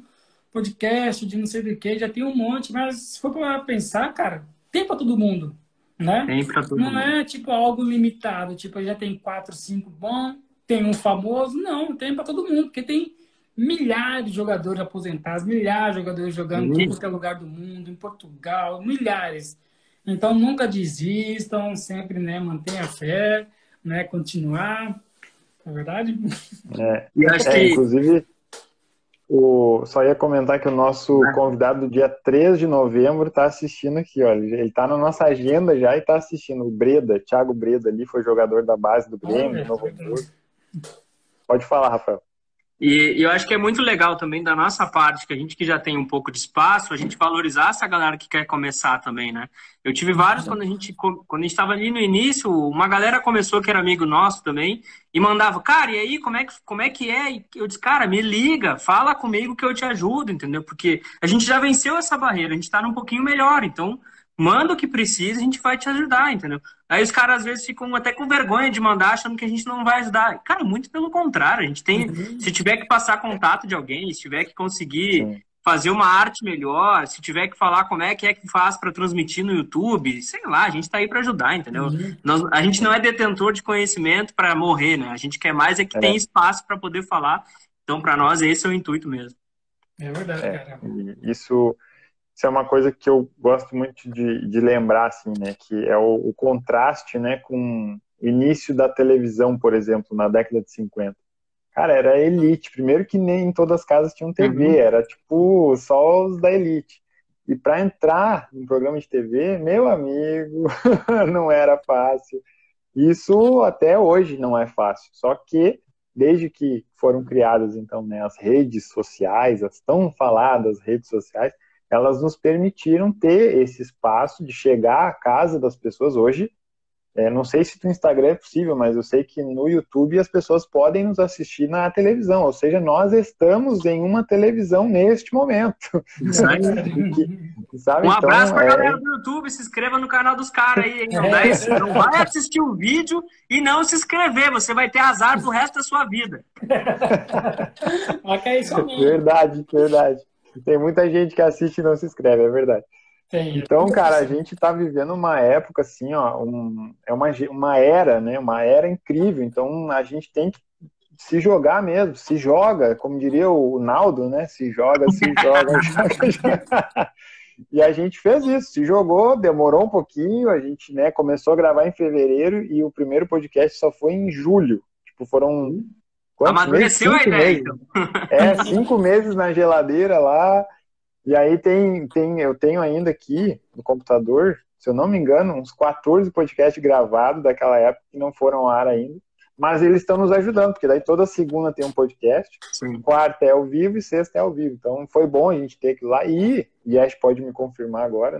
[SPEAKER 1] podcast de não sei do que, já tem um monte, mas se for para pensar, cara, tem para todo mundo, né?
[SPEAKER 3] Tem para todo
[SPEAKER 1] não
[SPEAKER 3] mundo. Não
[SPEAKER 1] é tipo algo limitado, tipo, já tem quatro, cinco bom, tem um famoso, não, tem para todo mundo, porque tem milhares de jogadores aposentados, milhares de jogadores jogando em qualquer lugar do mundo, em Portugal, milhares. Então nunca desistam, sempre, né, mantenha a fé, né, continuar, é verdade?
[SPEAKER 2] É, e acho é, que... inclusive o, só ia comentar que o nosso ah. convidado do dia 3 de novembro está assistindo aqui, olha. Ele está na nossa agenda já e está assistindo. O Breda, Thiago Breda ali, foi jogador da base do Grêmio, ah, Novo Hamburgo. Pode falar, Rafael.
[SPEAKER 3] E, e, eu acho que é muito legal também da nossa parte, que a gente que já tem um pouco de espaço, a gente valorizar essa galera que quer começar também, né? Eu tive vários quando a gente quando estava ali no início, uma galera começou que era amigo nosso também e mandava, cara, e aí como é que como é que é? E eu disse, cara, me liga, fala comigo que eu te ajudo, entendeu? Porque a gente já venceu essa barreira, a gente está um pouquinho melhor, então manda o que precisa, a gente vai te ajudar, entendeu? Aí os caras às vezes ficam até com vergonha de mandar, achando que a gente não vai ajudar. Cara, muito pelo contrário, a gente tem. Uhum. Se tiver que passar contato de alguém, se tiver que conseguir Sim. fazer uma arte melhor, se tiver que falar como é que é que faz para transmitir no YouTube, sei lá, a gente está aí para ajudar, entendeu? Uhum. Nós, a gente não é detentor de conhecimento para morrer, né? A gente quer mais é que é. tem espaço para poder falar. Então, para nós, esse é o intuito mesmo.
[SPEAKER 1] É verdade, é, cara.
[SPEAKER 2] Isso isso é uma coisa que eu gosto muito de, de lembrar, assim, né? Que é o, o, contraste, né, com o início da televisão, por exemplo, na década de 50. Cara, era elite. Primeiro que nem em todas as casas tinham TV, uhum. era tipo só os da elite. E para entrar no programa de TV, meu amigo, não era fácil. Isso até hoje não é fácil. Só que desde que foram criadas então né, as redes sociais, as tão faladas redes sociais, elas nos permitiram ter esse espaço de chegar à casa das pessoas. Hoje, é, não sei se no Instagram é possível, mas eu sei que no YouTube as pessoas podem nos assistir na televisão, ou seja, nós estamos em uma televisão neste momento.
[SPEAKER 3] Sabe? Um abraço então, para a é... galera do YouTube, se inscreva no canal dos caras aí, Não, é. não vai assistir o vídeo e não se inscrever, você vai ter azar pro resto da sua vida.
[SPEAKER 1] okay, isso
[SPEAKER 2] verdade, verdade. Tem muita gente que assiste e não se inscreve, é verdade. Tem, então, cara, a gente está vivendo uma época assim, ó, um, é uma, uma era, né? Uma era incrível. Então, a gente tem que se jogar mesmo, se joga, como diria o Naldo, né? Se joga, se joga, joga, joga. E a gente fez isso, se jogou, demorou um pouquinho, a gente né, começou a gravar em fevereiro e o primeiro podcast só foi em julho. Tipo, foram
[SPEAKER 3] Quantos Amadureceu meses? a ideia, então.
[SPEAKER 2] É, cinco meses na geladeira lá. E aí tem, tem, eu tenho ainda aqui no computador, se eu não me engano, uns 14 podcasts gravados daquela época que não foram ao ar ainda. Mas eles estão nos ajudando, porque daí toda segunda tem um podcast, Sim. quarta é ao vivo e sexta é ao vivo. Então foi bom a gente ter aquilo lá. E, Ash pode me confirmar agora,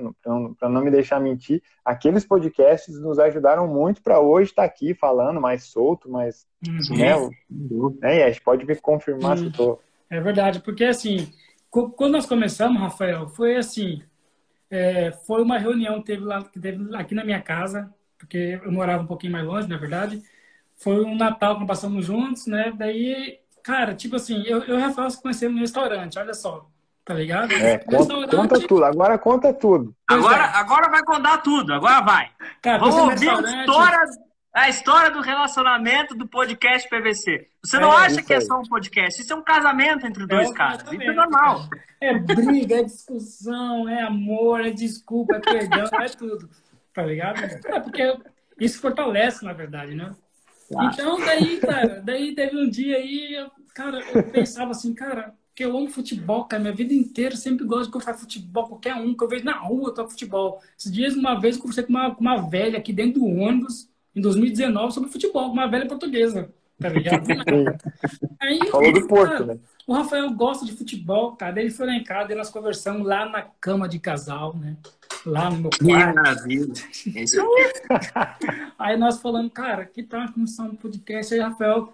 [SPEAKER 2] para não me deixar mentir, aqueles podcasts nos ajudaram muito para hoje estar tá aqui falando mais solto, mais. Uhum. Né, né, pode me confirmar se estou.
[SPEAKER 1] É verdade, porque assim, quando nós começamos, Rafael, foi assim. É, foi uma reunião que teve, lá, que teve aqui na minha casa, porque eu morava um pouquinho mais longe, na verdade foi um Natal que passamos juntos, né? Daí, cara, tipo assim, eu, eu e o Rafael se conhecemos no restaurante, olha só. Tá ligado?
[SPEAKER 2] É, conta, conta, tudo, agora conta tudo.
[SPEAKER 3] Agora, é. agora vai contar tudo, agora vai. Cara, Vamos ouvir a história, a história do relacionamento do podcast PVC. Você não é, acha que é só um podcast, isso é um casamento entre é dois é caras. Isso é normal.
[SPEAKER 1] É briga, é discussão, é amor, é desculpa, é perdão, é tudo. Tá ligado? É porque isso fortalece, na verdade, né? Então, daí, cara, daí teve um dia aí, eu, cara, eu pensava assim, cara, que eu amo futebol, cara, minha vida inteira sempre gosto de gostar futebol, qualquer um que eu vejo na rua, eu toco futebol. Esses dias, uma vez, eu conversei com uma, com uma velha aqui dentro do ônibus, em 2019, sobre futebol, uma velha portuguesa, tá ligado?
[SPEAKER 2] aí, Falou do Porto, cara, né?
[SPEAKER 1] O Rafael gosta de futebol, cara, daí ele foi lá em casa, e nós conversamos lá na cama de casal, né? lá no meu quarto. Aí nós falamos, cara, que tal a começar um podcast? Aí, Rafael,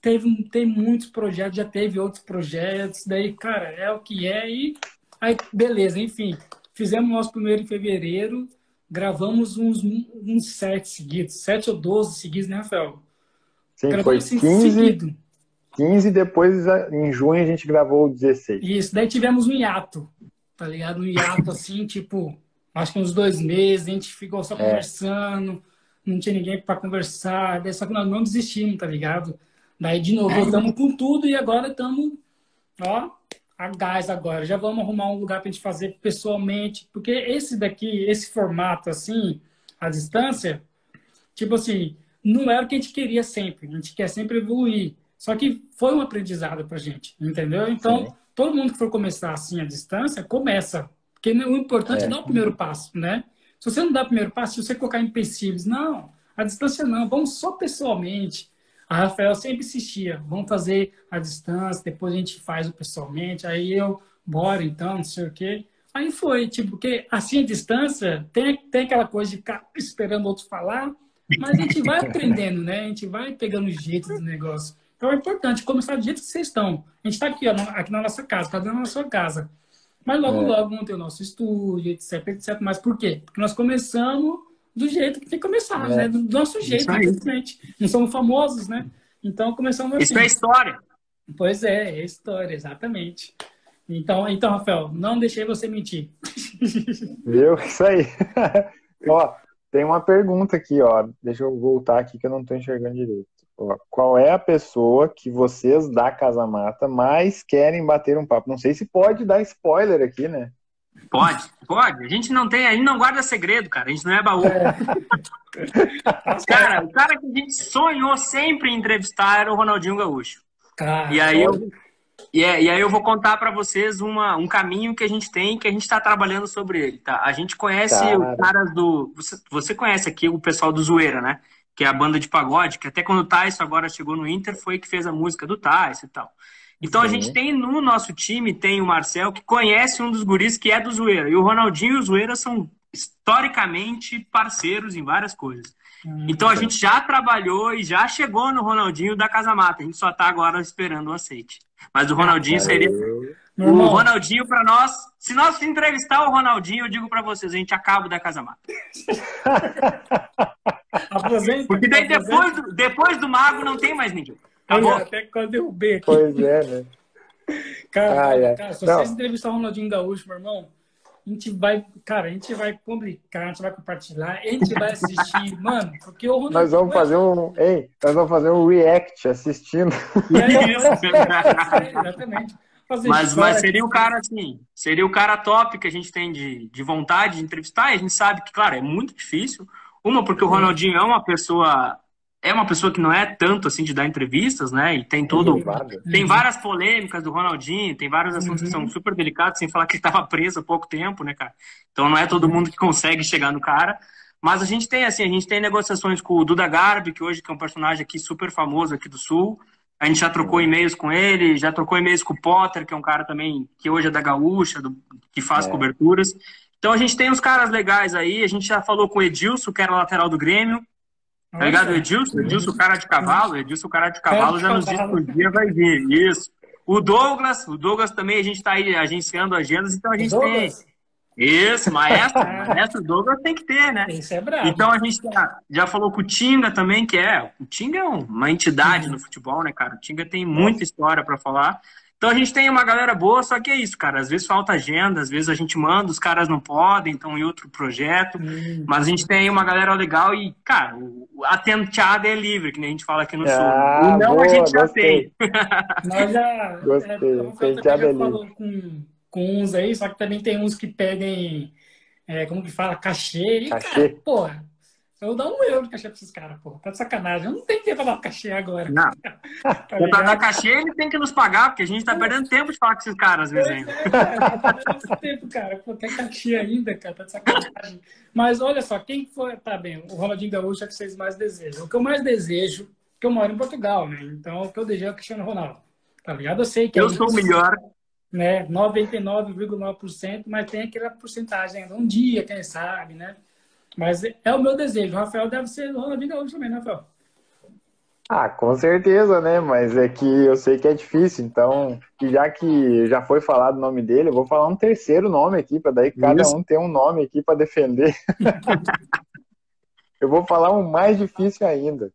[SPEAKER 1] teve, tem muitos projetos, já teve outros projetos, daí, cara, é o que é, e aí, beleza, enfim. Fizemos nosso primeiro em fevereiro, gravamos uns, uns sete seguidos, sete ou doze seguidos, né, Rafael?
[SPEAKER 2] Sim, Gravamos foi 15, seguido. 15 e depois em junho a gente gravou o 16.
[SPEAKER 1] Isso, daí tivemos um hiato, tá ligado? Um hiato assim, tipo, acho que uns dois meses, a gente ficou só é. conversando, não tinha ninguém para conversar, daí só que nós não desistimos, tá ligado? Daí de novo voltamos com tudo e agora estamos, ó, a gás agora. Já vamos arrumar um lugar para a gente fazer pessoalmente, porque esse daqui, esse formato assim, a distância, tipo assim, não era o que a gente queria sempre. A gente quer sempre evoluir. Só que foi um aprendizado para a gente, entendeu? Então, Sim. todo mundo que for começar assim a distância, começa. Porque o importante é, é dar o primeiro passo, né? Se você não dá o primeiro passo, se você colocar empecilhos, não, a distância não, vamos só pessoalmente. A Rafael sempre insistia, vamos fazer a distância, depois a gente faz o pessoalmente. Aí eu, bora então, não sei o quê. Aí foi, tipo, porque assim a distância tem, tem aquela coisa de ficar esperando outros falar, mas a gente vai aprendendo, né? A gente vai pegando o jeito do negócio. Então é importante começar do jeito que vocês estão. A gente está aqui, ó, aqui na nossa casa, cada um na sua casa. Mas logo, é. logo vamos ter o nosso estúdio, etc, etc. Mas por quê? Porque nós começamos do jeito que tem que começar, é. né? Do nosso jeito, infelizmente. Não somos famosos, né? Então começamos assim.
[SPEAKER 3] Isso é história.
[SPEAKER 1] Pois é, é história, exatamente. Então, então, Rafael, não deixei você mentir.
[SPEAKER 2] Viu? Isso aí. ó, tem uma pergunta aqui, ó. Deixa eu voltar aqui que eu não estou enxergando direito. Ó, qual é a pessoa que vocês da Casa Mata mais querem bater um papo? Não sei se pode dar spoiler aqui, né?
[SPEAKER 3] Pode, pode. A gente não tem, a gente não guarda segredo, cara. A gente não é baú. É. cara, o cara que a gente sonhou sempre em entrevistar era o Ronaldinho Gaúcho. Cara, e aí eu, e, é, e aí eu vou contar para vocês uma, um caminho que a gente tem, que a gente está trabalhando sobre ele, tá? A gente conhece cara. os caras do... Você, você conhece aqui o pessoal do Zoeira, né? Que é a banda de pagode, que até quando o Tyson agora chegou no Inter, foi que fez a música do Tyson e tal. Então Sim. a gente tem no nosso time, tem o Marcel, que conhece um dos guris que é do Zoeira. E o Ronaldinho e o Zoeira são historicamente parceiros em várias coisas. Hum, então a gente já trabalhou e já chegou no Ronaldinho da Casa Mata. A gente só está agora esperando o aceite. Mas o Ronaldinho ah, seria. O Ronaldinho para nós, se nós entrevistar o Ronaldinho, eu digo para vocês, a gente acaba da Casa Mata. Porque daí depois do, depois do Mago não tem mais ninguém.
[SPEAKER 1] Acabou. Até que eu derrubei aqui.
[SPEAKER 2] Pois é, né?
[SPEAKER 1] Cara, ah, é. cara se não. vocês entrevistar o Ronaldinho Gaúcho, meu irmão, a gente vai, cara, a gente vai publicar, a gente vai compartilhar, a gente vai assistir, mano, porque o Ronaldinho.
[SPEAKER 2] Nós vamos fazer um, ei, nós vamos fazer um react assistindo.
[SPEAKER 3] É, exatamente. mas, mas seria o cara assim, seria o cara top que a gente tem de, de vontade de entrevistar, e a gente sabe que, claro, é muito difícil. Uma, porque o Ronaldinho é uma pessoa é uma pessoa que não é tanto assim de dar entrevistas, né? E tem todo. Tem várias polêmicas do Ronaldinho, tem vários assuntos uhum. que são uhum. super delicados, sem falar que ele estava preso há pouco tempo, né, cara? Então não é todo mundo que consegue chegar no cara. Mas a gente tem, assim, a gente tem negociações com o Duda Garbi, que hoje que é um personagem aqui super famoso aqui do Sul. A gente já trocou e-mails com ele, já trocou e-mails com o Potter, que é um cara também que hoje é da Gaúcha, do, que faz é. coberturas. Então a gente tem uns caras legais aí, a gente já falou com o Edilson, que era lateral do Grêmio. Tá ligado? Edilson, Edilson, cara de cavalo, Edilson, cara de cavalo, já nos disse que o dia vai vir. Isso. O Douglas, o Douglas também, a gente está aí agenciando agendas, então a gente tem. Isso, maestro, maestro Douglas tem que ter, né?
[SPEAKER 1] Isso é bravo.
[SPEAKER 3] Então a gente já, já falou com o Tinga também, que é. O Tinga é uma entidade no futebol, né, cara? O Tinga tem muita história para falar. Então a gente tem uma galera boa, só que é isso, cara. Às vezes falta agenda, às vezes a gente manda, os caras não podem, estão em outro projeto. Hum. Mas a gente tem uma galera legal e, cara, a tenteada é livre, que nem a gente fala aqui no ah, Sul. Não boa, a gente já gostei.
[SPEAKER 1] tem. Nós já. Gostei. É, tenteada é livre. Com, com uns aí, só que também tem uns que pedem. É, como que fala? Cachê. E, cachê. Cara, porra, eu vou dar um euro de cachê pra esses caras, pô. Tá de sacanagem. Eu não tenho tempo pra dar cachê agora.
[SPEAKER 3] Não. tá pra dar cachê, ele tem que nos pagar, porque a gente tá perdendo tempo de falar com esses caras, às vezes ainda. É,
[SPEAKER 1] tá perdendo tempo, cara. Pô, tem cachê ainda, cara. Tá de sacanagem. Mas olha só, quem foi. Tá bem, o Ronaldinho Gaúcho é que vocês mais desejam. O que eu mais desejo, que eu moro em Portugal, né? Então, o que eu desejo é o Cristiano Ronaldo. Tá ligado? Eu sei que.
[SPEAKER 3] Eu é sou o melhor.
[SPEAKER 1] Né? 99,9%, mas tem aquela porcentagem ainda. Um dia, quem sabe, né? Mas é o meu desejo. O Rafael deve ser o Ronaldinho Gaúcho também, né, Rafael?
[SPEAKER 2] Ah, com certeza, né? Mas é que eu sei que é difícil, então, já que já foi falado o nome dele, eu vou falar um terceiro nome aqui, para daí cada Isso. um ter um nome aqui para defender. eu vou falar um mais difícil ainda.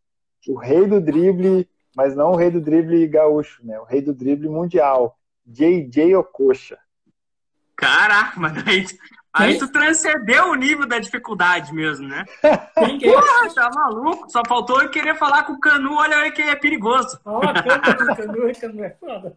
[SPEAKER 2] O rei do drible mas não o rei do drible gaúcho, né? O rei do drible mundial, JJ Okocha.
[SPEAKER 3] Caraca, mas aí, tu transcendeu o nível da dificuldade mesmo, né? Porra, tá maluco? Só faltou eu querer falar com o Canu, olha aí que é perigoso.
[SPEAKER 1] Ó, Canu, Canu, Canu é foda.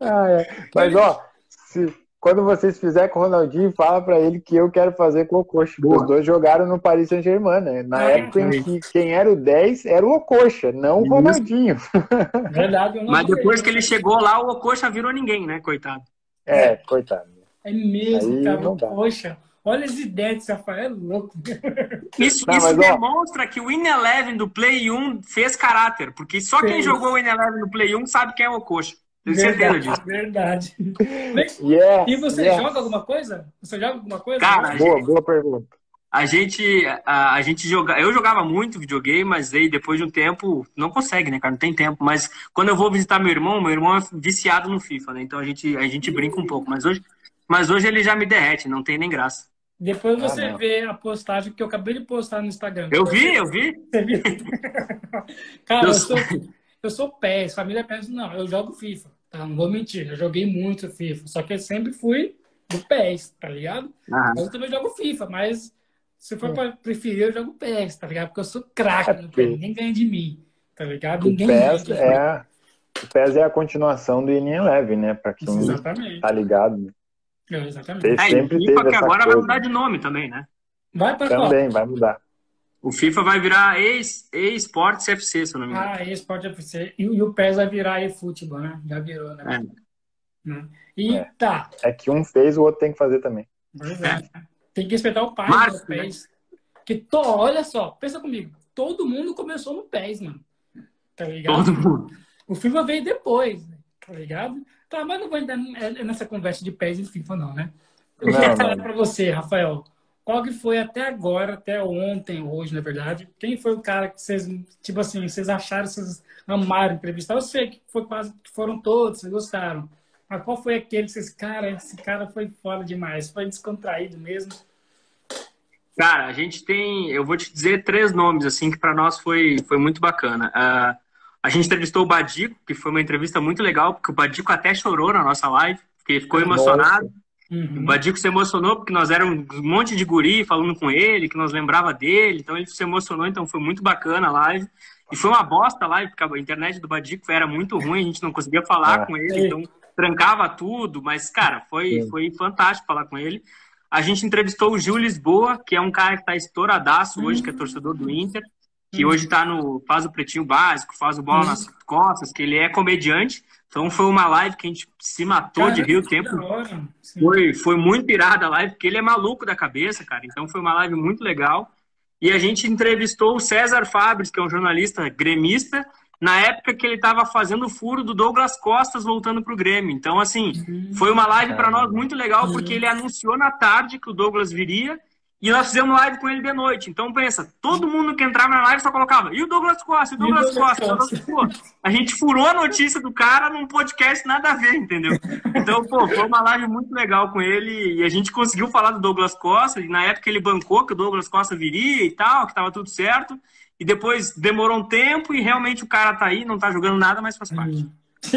[SPEAKER 2] Ah, é. Mas, ó, se, quando vocês fizerem com o Ronaldinho, fala pra ele que eu quero fazer com o Ococha. Os dois jogaram no Paris Saint-Germain, né? Na
[SPEAKER 1] É,
[SPEAKER 2] época em que quem era o 10 era o Ococha, não o. Ronaldinho.
[SPEAKER 1] Verdade, eu não
[SPEAKER 3] Mas
[SPEAKER 1] sei.
[SPEAKER 3] depois que ele chegou lá, o Ococha virou ninguém, né, coitado?
[SPEAKER 2] É, coitado.
[SPEAKER 1] É mesmo,
[SPEAKER 2] Aí
[SPEAKER 1] cara. Poxa, olha as ideias desse Rafael, é louco.
[SPEAKER 3] Isso,
[SPEAKER 2] Não,
[SPEAKER 3] isso
[SPEAKER 2] mas, ó-
[SPEAKER 3] demonstra que o In Eleven do Play 1 fez caráter, porque só quem jogou o In Eleven no Play 1 sabe quem é o Ococha. Tenho certeza disso.
[SPEAKER 1] Verdade.
[SPEAKER 2] Yes,
[SPEAKER 1] E você
[SPEAKER 2] yes.
[SPEAKER 1] joga alguma coisa? Você joga alguma coisa?
[SPEAKER 3] Cara,
[SPEAKER 2] Boa, boa pergunta.
[SPEAKER 3] A gente, a, a gente joga, eu jogava muito videogame, mas aí depois de um tempo não consegue, né, cara? Não tem tempo. Mas quando eu vou visitar meu irmão, meu irmão é viciado no FIFA, né? Então a gente, a gente brinca um pouco. Mas hoje, mas hoje ele já me derrete, não tem nem graça.
[SPEAKER 1] Depois
[SPEAKER 2] Ah,
[SPEAKER 1] você
[SPEAKER 2] não.
[SPEAKER 1] vê a postagem que eu acabei de postar no Instagram.
[SPEAKER 3] Eu vi, eu vi.
[SPEAKER 1] Você viu? Cara,
[SPEAKER 3] Eu
[SPEAKER 1] eu
[SPEAKER 3] sou-
[SPEAKER 1] eu sou PES, família PES. Não, eu jogo FIFA, tá? Não vou mentir, eu joguei muito FIFA. Só que eu sempre fui do PES, tá ligado?
[SPEAKER 3] Ah,
[SPEAKER 1] Eu também jogo FIFA, mas se
[SPEAKER 2] É.
[SPEAKER 1] for pra preferir, eu jogo PES, tá ligado? Porque eu sou craque no PES, ninguém ganha de mim, tá ligado?
[SPEAKER 2] O
[SPEAKER 1] Ninguém ganha
[SPEAKER 2] PES
[SPEAKER 1] mim.
[SPEAKER 2] é, o PES é a continuação do In Eleven, né? Pra quem
[SPEAKER 1] Exatamente.
[SPEAKER 2] tá ligado.
[SPEAKER 1] É, exatamente.
[SPEAKER 2] Ele
[SPEAKER 3] é, e
[SPEAKER 2] sempre
[SPEAKER 3] FIFA
[SPEAKER 2] teve
[SPEAKER 3] que agora vai
[SPEAKER 2] coisa.
[SPEAKER 3] mudar de nome também, né?
[SPEAKER 1] Vai pra qual?
[SPEAKER 2] Também, vai mudar.
[SPEAKER 3] O FIFA vai virar e-sports FC, se eu não me engano.
[SPEAKER 1] Ah, eSport FC. E, e o PES vai virar eFootball, né? Já virou, né? Né? E
[SPEAKER 2] É.
[SPEAKER 1] tá,
[SPEAKER 2] É que um fez, o outro tem que fazer também.
[SPEAKER 1] Pois é. Tem que respeitar o pai
[SPEAKER 3] Marcos,
[SPEAKER 1] do PES. Que to, olha só, pensa comigo. Todo mundo começou no PES, mano. Tá ligado?
[SPEAKER 3] Todo mundo.
[SPEAKER 1] O FIFA veio depois, né? tá ligado? Tá, mas não vou entrar nessa conversa de PES e FIFA, não, né? Eu queria falar pra você, Rafael. Qual que foi até agora, até ontem, hoje, na verdade? Quem foi o cara que vocês, tipo assim, vocês acharam, vocês amaram entrevistar? Eu sei que foi quase que foram todos, vocês gostaram. Mas qual foi aquele que vocês, cara, esse cara foi foda demais, foi descontraído mesmo?
[SPEAKER 3] Cara, a gente tem, eu vou te dizer três nomes assim que para nós foi, foi muito bacana. Ah, a gente entrevistou o Badico, que foi uma entrevista muito legal, porque o Badico até chorou na nossa live, porque ele ficou emocionado. O
[SPEAKER 1] Uhum.
[SPEAKER 3] Badico se emocionou porque nós éramos um monte de guri falando com ele, que nós lembrava dele, então ele se emocionou, então foi muito bacana a live. E foi uma bosta a live, porque a internet do Badico era muito ruim, a gente não conseguia falar
[SPEAKER 2] Ah.
[SPEAKER 3] com ele, então trancava tudo, mas, cara, foi, foi fantástico falar com ele. A gente entrevistou o Gil Lisboa, que é um cara que tá estouradaço hoje, que é torcedor do Inter, que hoje tá no. faz o pretinho básico, faz o bola nas costas, que ele é comediante. Então foi uma live que a gente se matou de rir o tempo foi, foi muito irada a live, porque ele é maluco da cabeça, cara. Então foi uma live muito legal. E a gente entrevistou o César Fabres, que é um jornalista gremista, na época que ele estava fazendo o furo do Douglas Costas voltando pro Grêmio. Então, assim, foi uma live para nós muito legal, porque ele anunciou na tarde que o Douglas viria. E nós fizemos live com ele de noite. Então, pensa, todo mundo que entrava na live só colocava, e o Douglas Costa, e o
[SPEAKER 1] E o
[SPEAKER 3] Douglas
[SPEAKER 1] Douglas
[SPEAKER 3] Costa.
[SPEAKER 1] Costa.
[SPEAKER 3] Pô, a gente furou a notícia do cara num podcast nada a ver, entendeu? Então, pô, foi uma live muito legal com ele e a gente conseguiu falar do Douglas Costa. E na época ele bancou que o Douglas Costa viria e tal, que tava tudo certo. E depois demorou um tempo e realmente o cara tá aí, não tá jogando nada, mas faz parte.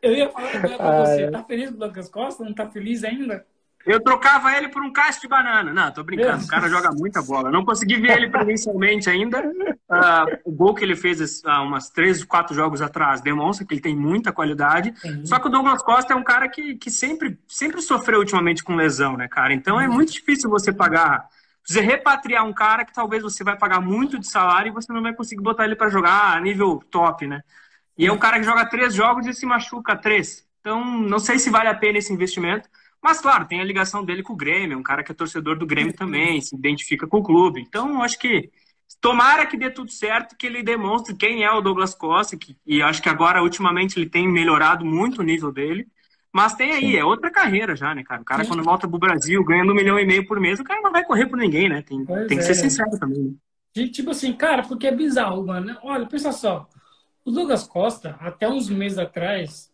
[SPEAKER 1] Eu ia falar agora pra você. Tá feliz com o Douglas Costa? Não tá feliz ainda?
[SPEAKER 3] Eu trocava ele por um cacho de banana. Não, tô brincando. O cara joga muita bola. Não consegui ver ele presencialmente ainda. Ah, o gol que ele fez há umas três, quatro jogos atrás demonstra que ele tem muita qualidade.
[SPEAKER 1] Uhum.
[SPEAKER 3] Só que o Douglas Costa é um cara que, que sempre, sempre sofreu ultimamente com lesão, né, cara? Então é muito difícil você pagar. Você repatriar um cara que talvez você vai pagar muito de salário e você não vai conseguir botar ele para jogar a nível top, né? E é um cara que joga três jogos e se machuca três. Então, não sei se vale a pena esse investimento. Mas, claro, tem a ligação dele com o Grêmio, um cara que é torcedor do Grêmio também, se identifica com o clube. Então, acho que tomara que dê tudo certo, que ele demonstre quem é o Douglas Costa, que, e acho que agora, ultimamente, ele tem melhorado muito o nível dele. Mas tem aí,
[SPEAKER 2] Sim.
[SPEAKER 3] é outra carreira já, né, cara? O cara,
[SPEAKER 1] Sim.
[SPEAKER 3] quando volta pro Brasil, ganhando um milhão e meio por mês, o cara não vai correr por ninguém, né? Tem,
[SPEAKER 1] Pois
[SPEAKER 3] tem que
[SPEAKER 1] é.
[SPEAKER 3] ser sincero também. né?
[SPEAKER 1] Tipo assim, cara, porque é bizarro, mano. Olha, pensa só. O Douglas Costa, até uns meses atrás,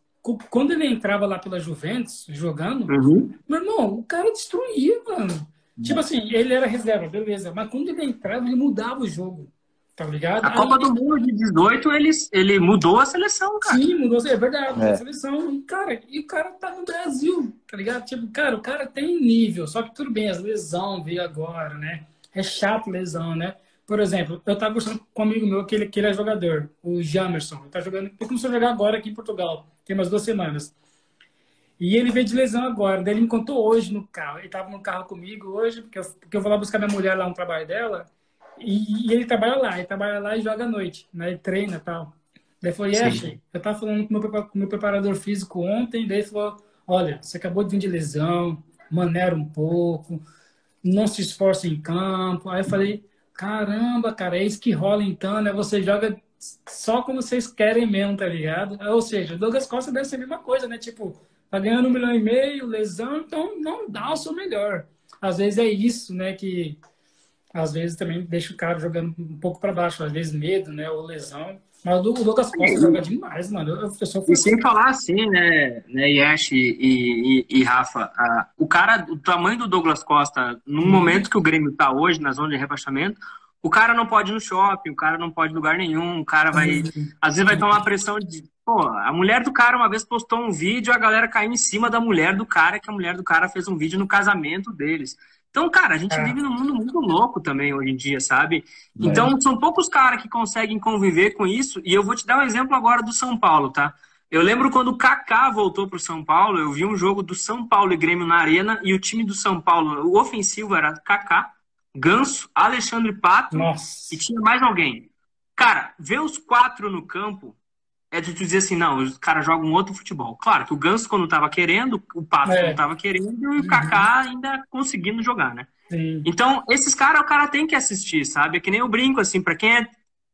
[SPEAKER 1] quando ele entrava lá pela Juventus, jogando,
[SPEAKER 3] Uhum.
[SPEAKER 1] meu irmão, o cara destruía, mano. Tipo assim, ele era reserva, beleza. Mas quando ele entrava, ele mudava o jogo. Tá ligado?
[SPEAKER 3] A Copa do Mundo de 18, ele, ele mudou a seleção, cara.
[SPEAKER 1] Sim, mudou, é verdade, é. a seleção. Cara, e o cara tá no Brasil, tá ligado? Tipo, cara, o cara tem nível, só que tudo bem, as lesão veio agora, né? É chato lesão, né? Por exemplo, eu tava conversando com um amigo meu que ele, que ele é jogador, o Jamerson. Ele tá jogando, ele começou a jogar agora aqui em Portugal, tem umas duas semanas. E ele veio de lesão agora. Daí ele me contou hoje no carro. Ele tava no carro comigo hoje, porque eu, porque eu vou lá buscar minha mulher lá no trabalho dela. E, e, ele trabalha lá, ele trabalha lá e joga à noite, né? Ele treina e tal. Daí falou, Yesh, eu tava falando com o meu, meu preparador físico ontem, daí ele falou, olha, você acabou de vir de lesão, maneira um pouco, não se esforça em campo. Aí eu falei, caramba, cara, é isso que rola então, né? Você joga só como vocês querem mesmo, tá ligado? Ou seja, Douglas Costa deve ser a mesma coisa, né? Tipo, tá ganhando um milhão e meio, lesão, então não dá o seu melhor. Às vezes é isso, né, que às vezes também deixa o cara jogando um pouco para baixo, às vezes medo, né, ou lesão. Mas o Lucas Costa joga demais, mano. Eu, eu
[SPEAKER 3] e sem falar assim, né, né Yash e, e, e Rafa, a, o cara, o tamanho do Douglas Costa, no hum. momento que o Grêmio tá hoje, na zona de rebaixamento, o cara não pode ir no shopping, o cara não pode ir em lugar nenhum, o cara vai. Às vezes vai tomar pressão de. Pô, a mulher do cara uma vez postou um vídeo, a galera caiu em cima da mulher do cara, que a mulher do cara fez um vídeo no casamento deles. Então, cara, a gente é. vive num mundo muito louco também hoje em dia, sabe? É. Então, são poucos caras que conseguem conviver com isso. E eu vou te dar um exemplo agora do São Paulo, tá? Eu lembro quando o Kaká voltou pro São Paulo, eu vi um jogo do São Paulo e Grêmio na Arena e o time do São Paulo, o ofensivo era Kaká, Ganso, Alexandre Pato Nossa. e tinha mais alguém. Cara, ver os quatro no campo é de tu dizer assim, não, os caras jogam outro futebol. Claro que o Ganso, quando tava querendo, o Pato é. não tava querendo, e o Kaká ainda conseguindo jogar, né? Sim. Então, esses caras, o cara tem que assistir, sabe? É que nem eu brinco, assim, para quem é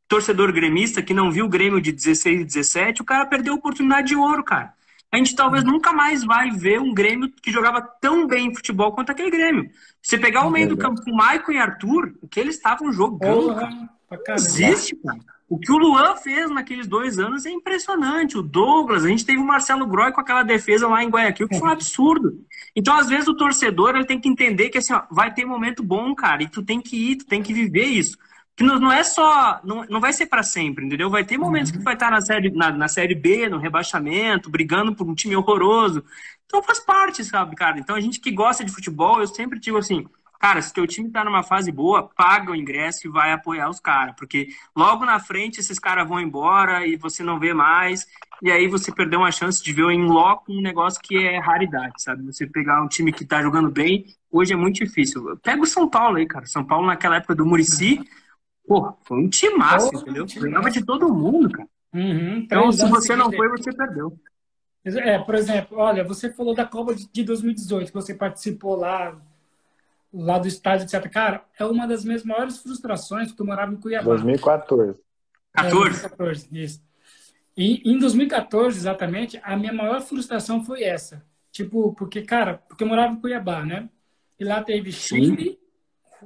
[SPEAKER 3] torcedor gremista, que não viu o Grêmio de 16 e 17, o cara perdeu a oportunidade de ouro, cara. A gente talvez nunca mais vai ver um Grêmio que jogava tão bem futebol quanto aquele Grêmio. Você pegar o meio do campo com Maicon e Arthur, o que eles estavam jogando, cara, existe, cara. O que o Luan fez naqueles dois anos é impressionante. O Douglas, a gente teve o Marcelo Groy com aquela defesa lá em Guayaquil, que foi um absurdo. Então, às vezes, o torcedor ele tem que entender que assim, ó, vai ter momento bom, cara, e tu tem que ir, tu tem que viver isso. Que não, não é só. Não, não vai ser para sempre, entendeu? Vai ter momentos uhum. que vai estar na série, na, na série B, no rebaixamento, brigando por um time horroroso. Então faz parte, sabe, cara? Então a gente que gosta de futebol, eu sempre digo assim, cara, se teu time tá numa fase boa, paga o ingresso e vai apoiar os caras, porque logo na frente esses caras vão embora e você não vê mais, e aí você perdeu uma chance de ver em loco um negócio que é raridade, sabe? Você pegar um time que tá jogando bem, hoje é muito difícil. Pega o São Paulo aí, cara. São Paulo naquela época do Murici, pô, foi um time massa, entendeu? Ganhava de todo mundo, cara. Uhum, então, se você não foi, você perdeu.
[SPEAKER 1] É, por exemplo, olha, você falou da Copa de 2018, que você participou lá, lá do estádio, etc. Cara, é uma das minhas maiores frustrações, porque eu morava em Cuiabá.
[SPEAKER 2] 2014.
[SPEAKER 3] 14?
[SPEAKER 1] 2014, isso. E em 2014, exatamente, a minha maior frustração foi essa. Tipo, porque, cara, porque eu morava em Cuiabá, né? E lá teve Chile,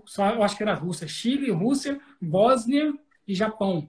[SPEAKER 1] só, eu acho que era Rússia, Chile, Rússia, Bósnia e Japão.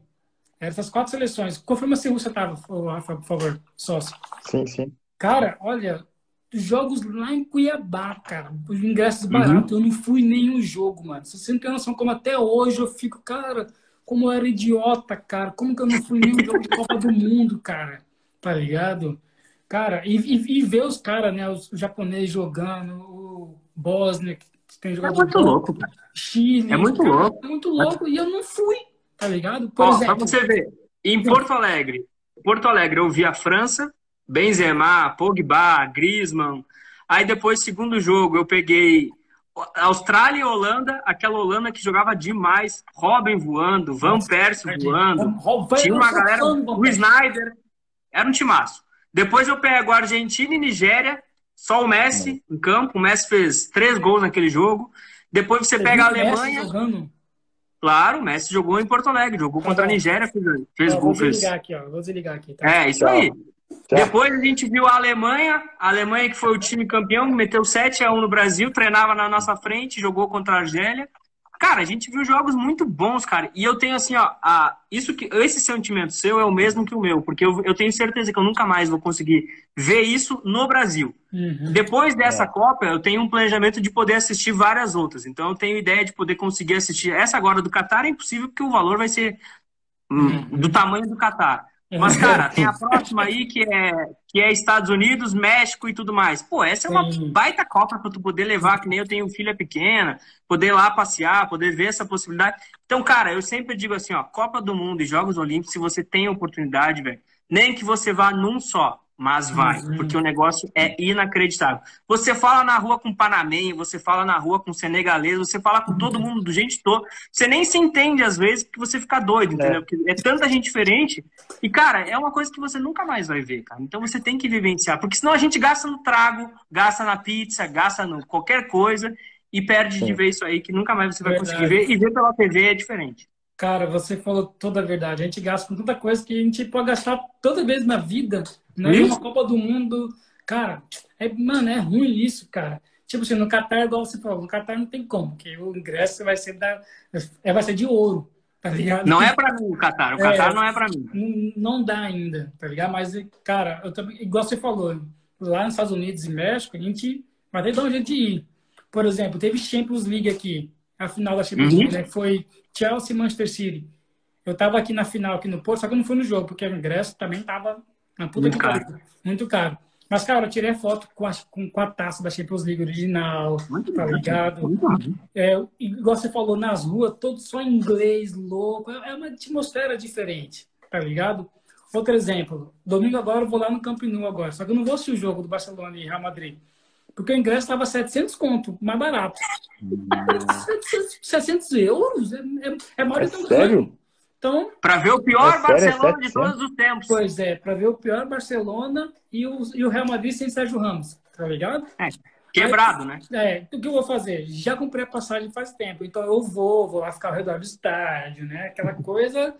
[SPEAKER 1] Eram essas quatro seleções. Confirma se a Rússia estava, Rafa, por favor, sócio.
[SPEAKER 2] Sim, sim.
[SPEAKER 1] Cara, olha, jogos lá em Cuiabá, cara. Os ingressos uhum. baratos. Eu não fui nenhum jogo, mano. Você não tem noção como até hoje eu fico, cara, como eu era idiota, cara. Como que eu não fui nenhum jogo de Copa do Mundo, cara? Tá ligado? Cara, e, e, e ver os caras, né? Os, os japoneses jogando, o Bosnia, tem jogador.
[SPEAKER 3] É muito louco.
[SPEAKER 1] Chile.
[SPEAKER 3] É muito cara, louco.
[SPEAKER 1] É muito louco. E eu não fui, tá ligado?
[SPEAKER 3] Por Ó, exemplo, pra você ver, em Porto Alegre, Porto Alegre eu vi a França, Benzema, Pogba, Griezmann. Aí depois, segundo jogo, eu peguei Austrália e Holanda, aquela Holanda que jogava demais, Robin voando, Van Persie voando, tinha uma galera, o Snyder, era um timaço. Depois eu pego Argentina e Nigéria, só o Messi em campo, o Messi fez três gols naquele jogo. Depois você, você pega a Alemanha. Claro, o Messi jogou em Porto Alegre, jogou contra a tá Nigéria, fez, fez gol.
[SPEAKER 1] Vou desligar aqui, ó. Vou desligar aqui. Tá?
[SPEAKER 3] É, isso aí. Depois a gente viu a Alemanha, a Alemanha que foi o time campeão, meteu 7 a 1 no Brasil, treinava na nossa frente, jogou contra a Argélia. Cara, a gente viu jogos muito bons, cara. E eu tenho assim, ó, a, isso que, esse sentimento seu é o mesmo que o meu, porque eu, eu tenho certeza que eu nunca mais vou conseguir ver isso no Brasil. Uhum. Depois dessa é. Copa, eu tenho um planejamento de poder assistir várias outras. Então eu tenho ideia de poder conseguir assistir. Essa agora do Qatar é impossível, porque o valor vai ser hum, do tamanho do Qatar. Mas, cara, tem a próxima aí que é, que é Estados Unidos, México e tudo mais. Pô, essa é uma Sim. baita Copa para tu poder levar, que nem eu tenho filha pequena, poder ir lá passear, poder ver essa possibilidade. Então, cara, eu sempre digo assim, ó, Copa do Mundo e Jogos Olímpicos, se você tem oportunidade, velho, nem que você vá num só, mas vai, uhum. porque o negócio é inacreditável. Você fala na rua com panamenho, você fala na rua com senegalês, você fala com todo mundo do gente todo. Você nem se entende às vezes porque você fica doido, entendeu? É. Porque é tanta gente diferente. E, cara, é uma coisa que você nunca mais vai ver, cara. Então você tem que vivenciar, porque senão a gente gasta no trago, gasta na pizza, gasta no qualquer coisa e perde Sim. de ver isso aí que nunca mais você vai Verdade. conseguir ver. E ver pela TV é diferente.
[SPEAKER 1] Cara, você falou toda a verdade. A gente gasta com tanta coisa que a gente pode gastar toda vez na vida. Né? Uma Copa do Mundo. Cara, é, mano, é ruim isso, cara. Tipo assim, no Qatar, igual você falou, no Qatar não tem como, porque o ingresso vai ser, da, é, vai ser de ouro, tá ligado?
[SPEAKER 3] Não é pra mim o Qatar, o Qatar é, não é pra mim.
[SPEAKER 1] Não, dá ainda, tá ligado? Mas, cara, eu também, igual você falou, lá nos Estados Unidos e México, a gente vai ter que dar um jeito de ir. Por exemplo, teve Champions League aqui, a final da Champions uhum. League, né? Foi Chelsea e Manchester City. Eu tava aqui na final, aqui no Porto, só que eu não fui no jogo, porque o ingresso também tava na puta muito que caro. Pariu. Muito caro. Mas, cara, eu tirei foto com a, com, com a taça da Champions League original, muito tá ligado? É, igual você falou, nas ruas, todo só em inglês, louco. É uma atmosfera diferente, tá ligado? Outro exemplo, domingo agora eu vou lá no Camp Nou agora, só que eu não vou assistir o jogo do Barcelona e Real Madrid. Porque o ingresso estava 700 conto, mais barato. 700 euros? É, é, é maior
[SPEAKER 2] é sério?
[SPEAKER 3] Então, para ver o pior é Barcelona de todos os tempos.
[SPEAKER 1] Pois é, para ver o pior Barcelona e o, e o Real Madrid sem Sérgio Ramos, tá ligado?
[SPEAKER 3] É, quebrado, Aí, né?
[SPEAKER 1] É, o que eu vou fazer? Já comprei a passagem faz tempo, então eu vou, vou lá ficar ao redor do estádio, né? Aquela coisa.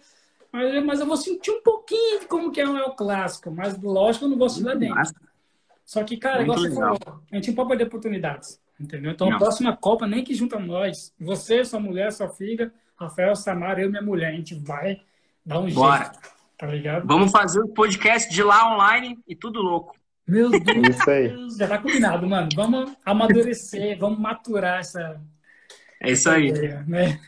[SPEAKER 1] Mas, mas eu vou sentir um pouquinho de como que é o clássico, mas lógico eu não vou assistir lá dentro. Só que, cara, igual você falou, a gente não pode perder oportunidades. Entendeu? Então, não. a próxima Copa, nem que junta nós, você, sua mulher, sua filha, Rafael, Samara, eu e minha mulher, a gente vai dar um Bora. jeito. Tá ligado?
[SPEAKER 3] Vamos fazer o um podcast de lá online e tudo louco.
[SPEAKER 1] Meu Deus, Isso aí. já tá combinado, mano. Vamos amadurecer, vamos maturar essa,
[SPEAKER 3] é isso aí.
[SPEAKER 2] Né?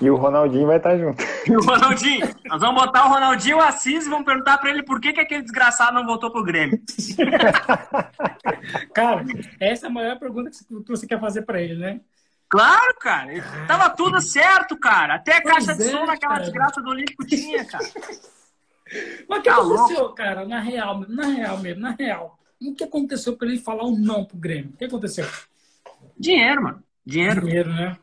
[SPEAKER 2] E o Ronaldinho vai estar junto.
[SPEAKER 3] E o Ronaldinho. Nós vamos botar o Ronaldinho Assis e vamos perguntar para ele por que, que aquele desgraçado não voltou pro Grêmio.
[SPEAKER 1] cara, essa é a maior pergunta que você quer fazer para ele, né?
[SPEAKER 3] Claro, cara. Tava tudo certo, cara. Até a caixa de som naquela cara. desgraça do Olímpico tinha, cara.
[SPEAKER 1] Mas o que tá aconteceu, louco? cara, na real, na real mesmo, na real? O que aconteceu para ele falar um não pro Grêmio? O que aconteceu?
[SPEAKER 3] Dinheiro, mano. Dinheiro.
[SPEAKER 1] Dinheiro, né?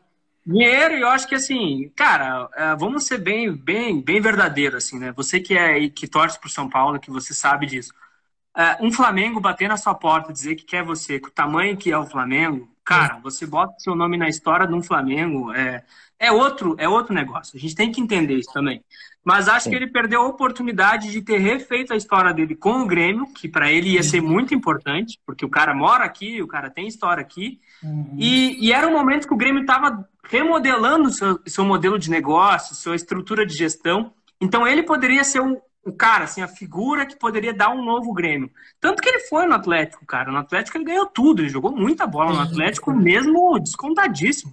[SPEAKER 3] Dinheiro, e eu acho que assim, cara, é, vamos ser bem, bem, bem verdadeiro, assim, né? Você que é que torce pro São Paulo, que você sabe disso. É, um Flamengo bater na sua porta, dizer que quer você, com o tamanho que é o Flamengo, cara, você bota seu nome na história de um Flamengo, é, é outro, é outro negócio. A gente tem que entender isso também. Mas acho Sim. que ele perdeu a oportunidade de ter refeito a história dele com o Grêmio, que para ele ia ser muito importante, porque o cara mora aqui, o cara tem história aqui. Uhum. E, e, era um momento que o Grêmio estava remodelando o seu, seu modelo de negócio, sua estrutura de gestão. Então ele poderia ser o, o cara, assim, a figura que poderia dar um novo Grêmio. Tanto que ele foi no Atlético, cara. No Atlético ele ganhou tudo, ele jogou muita bola no Atlético, mesmo descontadíssimo.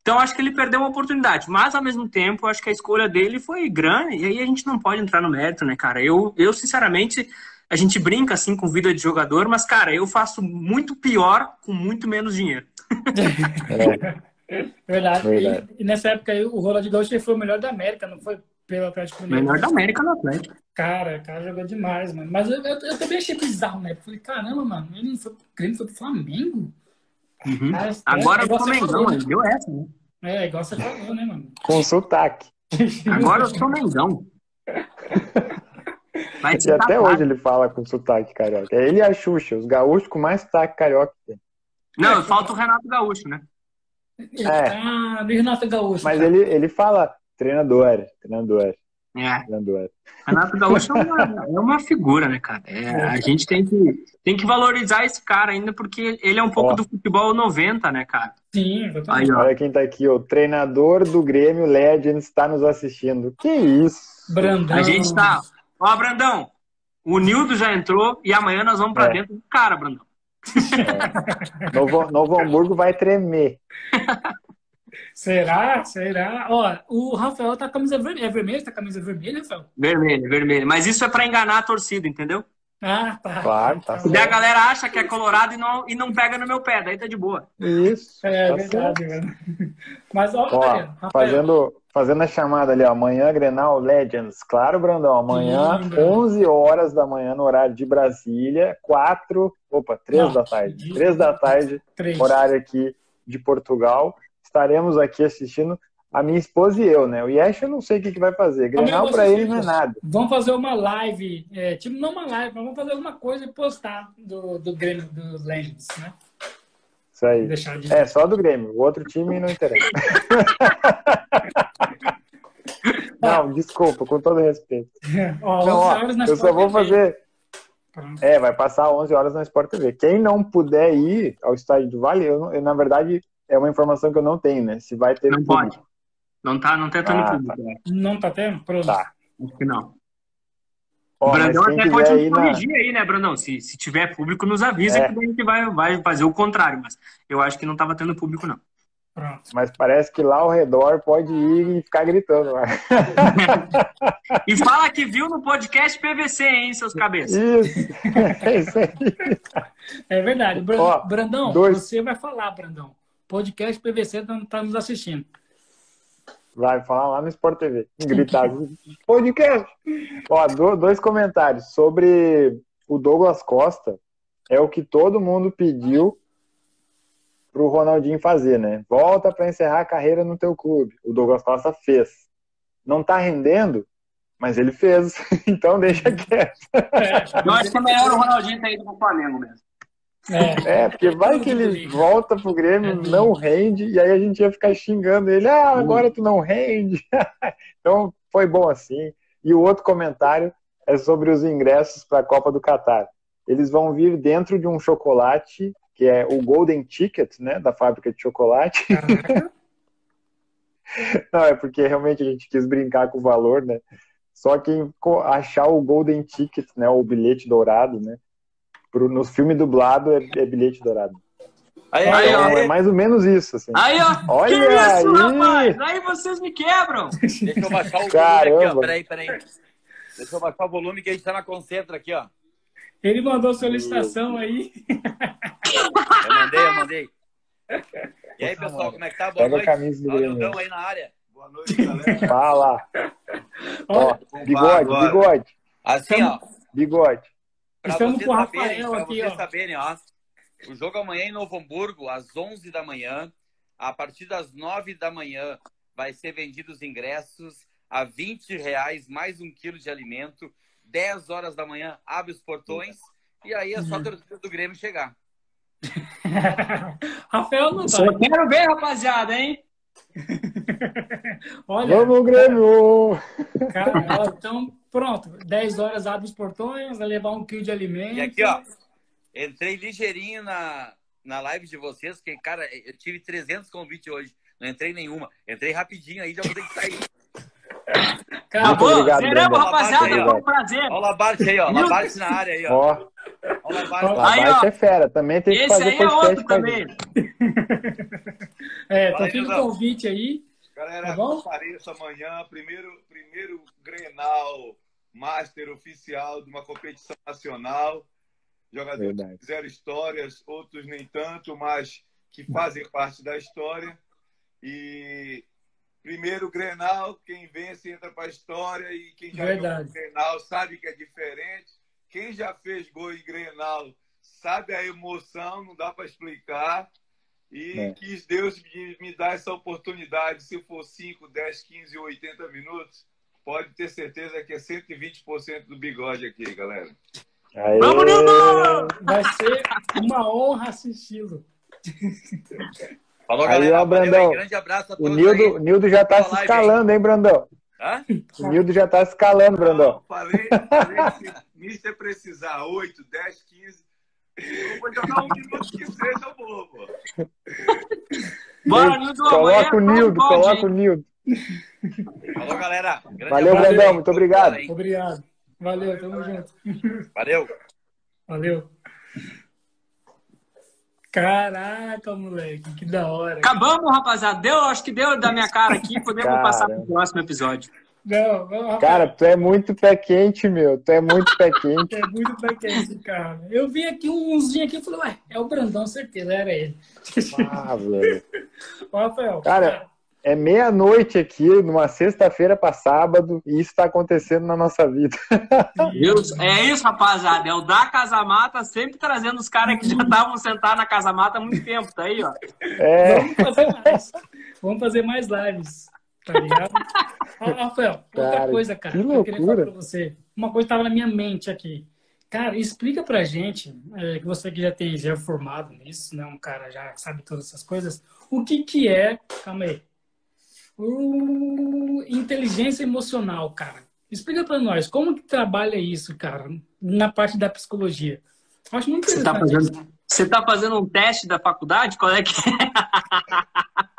[SPEAKER 3] Então acho que ele perdeu uma oportunidade, mas ao mesmo tempo acho que a escolha dele foi grande e aí a gente não pode entrar no mérito, né, cara? Eu, eu sinceramente, a gente brinca assim com vida de jogador, mas cara, eu faço muito pior com muito menos dinheiro.
[SPEAKER 1] É. Verdade. Verdade. E, e, nessa época aí, o Ronaldinho Gaúcho foi o melhor da América, não foi pelo Atlético
[SPEAKER 3] Mineiro. Melhor da América no Atlético.
[SPEAKER 1] Cara, o cara jogou demais, mano. Mas eu, eu, eu também achei bizarro, né? Falei, caramba, mano, ele não foi, ele foi pro Flamengo?
[SPEAKER 3] Uhum. Agora é, eu sou Mengão, ele deu essa, né?
[SPEAKER 1] É, igual você falou, né, mano?
[SPEAKER 2] Com sotaque.
[SPEAKER 3] Agora eu sou Mengão.
[SPEAKER 2] e até hoje ele fala com sotaque carioca. É ele e a Xuxa, os gaúchos com mais sotaque carioca.
[SPEAKER 3] Não, falta o Renato Gaúcho, né?
[SPEAKER 1] É. Ah, do Renato Gaúcho.
[SPEAKER 2] Mas ele, ele fala treinador, treinador.
[SPEAKER 3] É. Renato Gaúcho é uma, é uma figura, né, cara? É, a gente tem que, tem que valorizar esse cara ainda, porque ele é um pouco ó. do futebol 90, né, cara?
[SPEAKER 1] Sim,
[SPEAKER 2] Aí, Olha quem tá aqui, o treinador do Grêmio Legends está nos assistindo. Que isso?
[SPEAKER 3] Brandão. A gente tá. Ó, Brandão, o Nildo já entrou e amanhã nós vamos pra é. dentro do cara, Brandão.
[SPEAKER 2] É. Novo, Novo Hamburgo vai tremer.
[SPEAKER 1] Será? Será? Ó, o Rafael tá com a camisa vermelha. É vermelha? Tá com a camisa vermelha, Rafael?
[SPEAKER 3] Vermelha, vermelha. Mas isso é para enganar a torcida, entendeu?
[SPEAKER 1] Ah, tá.
[SPEAKER 2] Claro, tá.
[SPEAKER 3] E daí a galera acha que é colorado e não, e não pega no meu pé, daí tá de boa.
[SPEAKER 2] Isso.
[SPEAKER 1] É, tá verdade, mano. Mas, ó,
[SPEAKER 2] ó Rafael. fazendo, fazendo a chamada ali, ó, amanhã Grenal Legends. Claro, Brandão, amanhã, Sim, 11 horas da manhã, no horário de Brasília, 4, opa, 3 não, da tarde. 3 da tarde, 3. horário aqui de Portugal estaremos aqui assistindo a minha esposa e eu, né? O Yesh eu não sei o que, que vai fazer. Grenal para ele não é nada.
[SPEAKER 1] Vamos fazer uma live, é, tipo, não uma live, mas vamos fazer alguma coisa e postar do, do Grêmio, dos Legends, né?
[SPEAKER 2] Isso aí. De... É, só do Grêmio. O outro time não interessa. não, desculpa, com todo respeito.
[SPEAKER 1] Ó, não, ó,
[SPEAKER 2] eu só vou fazer... É, vai passar 11 horas na Sport TV. Quem não puder ir ao estádio do Vale, eu, eu na verdade é uma informação que eu não tenho, né? Se vai ter.
[SPEAKER 3] Não público. pode. Não tá, não tá tendo ah, público. Tá.
[SPEAKER 1] Né? Não tá tendo? Pronto.
[SPEAKER 2] Tá.
[SPEAKER 3] Acho que não. o Brandão até pode corrigir na... aí, né, Brandão? Se, se tiver público, nos avisa é. que a gente vai, vai fazer o contrário. Mas eu acho que não tava tendo público, não.
[SPEAKER 2] Pronto. Mas parece que lá ao redor pode ir e ficar gritando.
[SPEAKER 3] e fala que viu no podcast PVC, hein, seus cabeças.
[SPEAKER 2] Isso. É isso aí.
[SPEAKER 1] É verdade. Brandão, dois... você vai falar, Brandão podcast PVC está tá nos assistindo.
[SPEAKER 2] Vai falar lá no Sport TV. Gritar. podcast. Ó, dois comentários sobre o Douglas Costa. É o que todo mundo pediu pro Ronaldinho fazer, né? Volta para encerrar a carreira no teu clube. O Douglas Costa fez. Não tá rendendo, mas ele fez. então deixa quieto.
[SPEAKER 3] É, eu acho que é melhor o Ronaldinho ter ido pro Flamengo mesmo.
[SPEAKER 2] É, é porque vai que ele volta pro Grêmio, é não rende, e aí a gente ia ficar xingando ele, ah, agora tu não rende. então foi bom assim. E o outro comentário é sobre os ingressos para a Copa do Catar. Eles vão vir dentro de um chocolate, que é o Golden Ticket, né, da fábrica de chocolate. não, é porque realmente a gente quis brincar com o valor, né? Só quem achar o Golden Ticket, né, o bilhete dourado, né, pro, no filme dublado é, é bilhete dourado.
[SPEAKER 3] Aí, então, aí,
[SPEAKER 2] é mais ou menos isso. Assim.
[SPEAKER 3] Aí, ó. Olha que isso, aí. rapaz? Aí vocês me quebram.
[SPEAKER 4] Deixa eu baixar o volume Caramba. aqui, ó. Peraí, peraí. Deixa eu baixar o volume que a gente tá na concentra aqui, ó.
[SPEAKER 1] Ele mandou solicitação aí.
[SPEAKER 4] Eu mandei, eu mandei. E aí, pessoal, como é que tá? Boa
[SPEAKER 2] Pega noite. a camisa do
[SPEAKER 4] Grêmio. aí na área.
[SPEAKER 2] Boa noite, galera. Fala. Ó, bigode, bigode.
[SPEAKER 4] Assim, ó.
[SPEAKER 2] Bigode.
[SPEAKER 4] Pra Estamos vocês com o Rafael saberem, aqui, vocês ó. saberem, ó. O jogo amanhã em Novo Hamburgo, às 11 da manhã. A partir das 9 da manhã, vai ser vendidos os ingressos a 20 reais, mais um quilo de alimento. 10 horas da manhã, abre os portões. E aí é só a uhum. torcida do Grêmio chegar.
[SPEAKER 1] Rafael não
[SPEAKER 3] vai. Eu quero ver, rapaziada, hein?
[SPEAKER 2] Olha, Vamos, Grêmio!
[SPEAKER 1] Cara, então, pronto. 10 horas abre os portões, vai levar um quilo de alimento.
[SPEAKER 4] E aqui, ó. Entrei ligeirinho na, na live de vocês, que, cara, eu tive 300 convites hoje. Não entrei nenhuma. Entrei rapidinho aí, já vou ter que sair.
[SPEAKER 3] Acabou, zeramos, rapaziada. Foi um prazer.
[SPEAKER 4] Olha o Labarte aí, ó. Labarte na área aí, ó.
[SPEAKER 2] ó. Olha o Labarte. Aí, ó. é fera. Também tem que Esse fazer
[SPEAKER 3] aí é outro também.
[SPEAKER 1] é, tá fica o convite aí.
[SPEAKER 5] Galera, tá bom? apareça amanhã, primeiro, primeiro Grenal Master oficial de uma competição nacional. Jogadores Verdade. que fizeram histórias, outros nem tanto, mas que fazem parte da história. E primeiro Grenal, quem vence entra para a história e quem já
[SPEAKER 1] Verdade.
[SPEAKER 5] jogou Grenal sabe que é diferente. Quem já fez gol em Grenal sabe a emoção, não dá para explicar. E é. quis Deus me, me dar essa oportunidade, se for 5, 10, 15 ou 80 minutos, pode ter certeza que é 120% do bigode aqui, galera.
[SPEAKER 1] Aê! Vamos, Nildo! Vai ser uma honra assisti-lo.
[SPEAKER 4] Falou, galera.
[SPEAKER 2] Aí, ó, Brandão.
[SPEAKER 4] grande abraço a
[SPEAKER 2] todos. O Nildo, Nildo já tá se escalando, hein, Brandão? Hã? O Nildo já tá escalando, Brandão. Não,
[SPEAKER 5] falei, falei se Mister precisar 8, 10, 15. Eu vou jogar um minuto que seja, bobo.
[SPEAKER 3] Bora, Nildo.
[SPEAKER 2] Coloca o Nildo, coloca o Nildo.
[SPEAKER 4] Falou, galera.
[SPEAKER 2] Valeu, Brandão. Muito obrigado.
[SPEAKER 1] Obrigado. Valeu, tamo junto.
[SPEAKER 4] Valeu.
[SPEAKER 1] Valeu. Caraca, moleque, que da hora.
[SPEAKER 3] Acabamos, rapaziada. Deu, acho que deu da minha cara aqui. Podemos cara. passar pro próximo episódio.
[SPEAKER 1] Não, não,
[SPEAKER 2] cara, tu é muito pé quente, meu. Tu é muito pé quente.
[SPEAKER 1] é muito pé quente, cara. Eu vi aqui uns dias aqui e falei, ué, é o Brandão, certeza, era ele.
[SPEAKER 2] Ah, velho.
[SPEAKER 1] Rafael.
[SPEAKER 2] Cara, é meia-noite aqui, numa sexta-feira para sábado, e isso está acontecendo na nossa vida.
[SPEAKER 3] Deus, é isso, rapaziada. É o da Casa Mata sempre trazendo os caras que já estavam sentados na Casa Mata há muito tempo, tá aí, ó.
[SPEAKER 1] É. Vamos fazer mais. Vamos fazer mais lives, tá ligado? Rafael, cara, outra coisa, cara, que, que eu queria falar pra você. Uma coisa estava na minha mente aqui. Cara, explica pra gente, é, que você que já tem já é formado nisso, né? Um cara já sabe todas essas coisas. O que que é... Calma aí Uh, inteligência emocional, cara. Explica para nós, como que trabalha isso, cara, na parte da psicologia?
[SPEAKER 3] Acho muito você tá fazendo, Você tá fazendo um teste da faculdade? Qual é que é?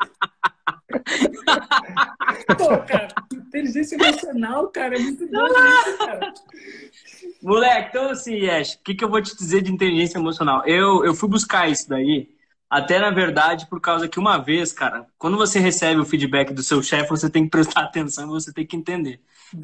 [SPEAKER 1] Pô, cara, inteligência emocional, cara, é muito bom isso, cara.
[SPEAKER 3] Moleque, então assim, Yesh, o que, que eu vou te dizer de inteligência emocional? Eu, eu fui buscar isso daí até, na verdade, por causa que uma vez, cara, quando você recebe o feedback do seu chefe, você tem que prestar atenção e você tem que entender.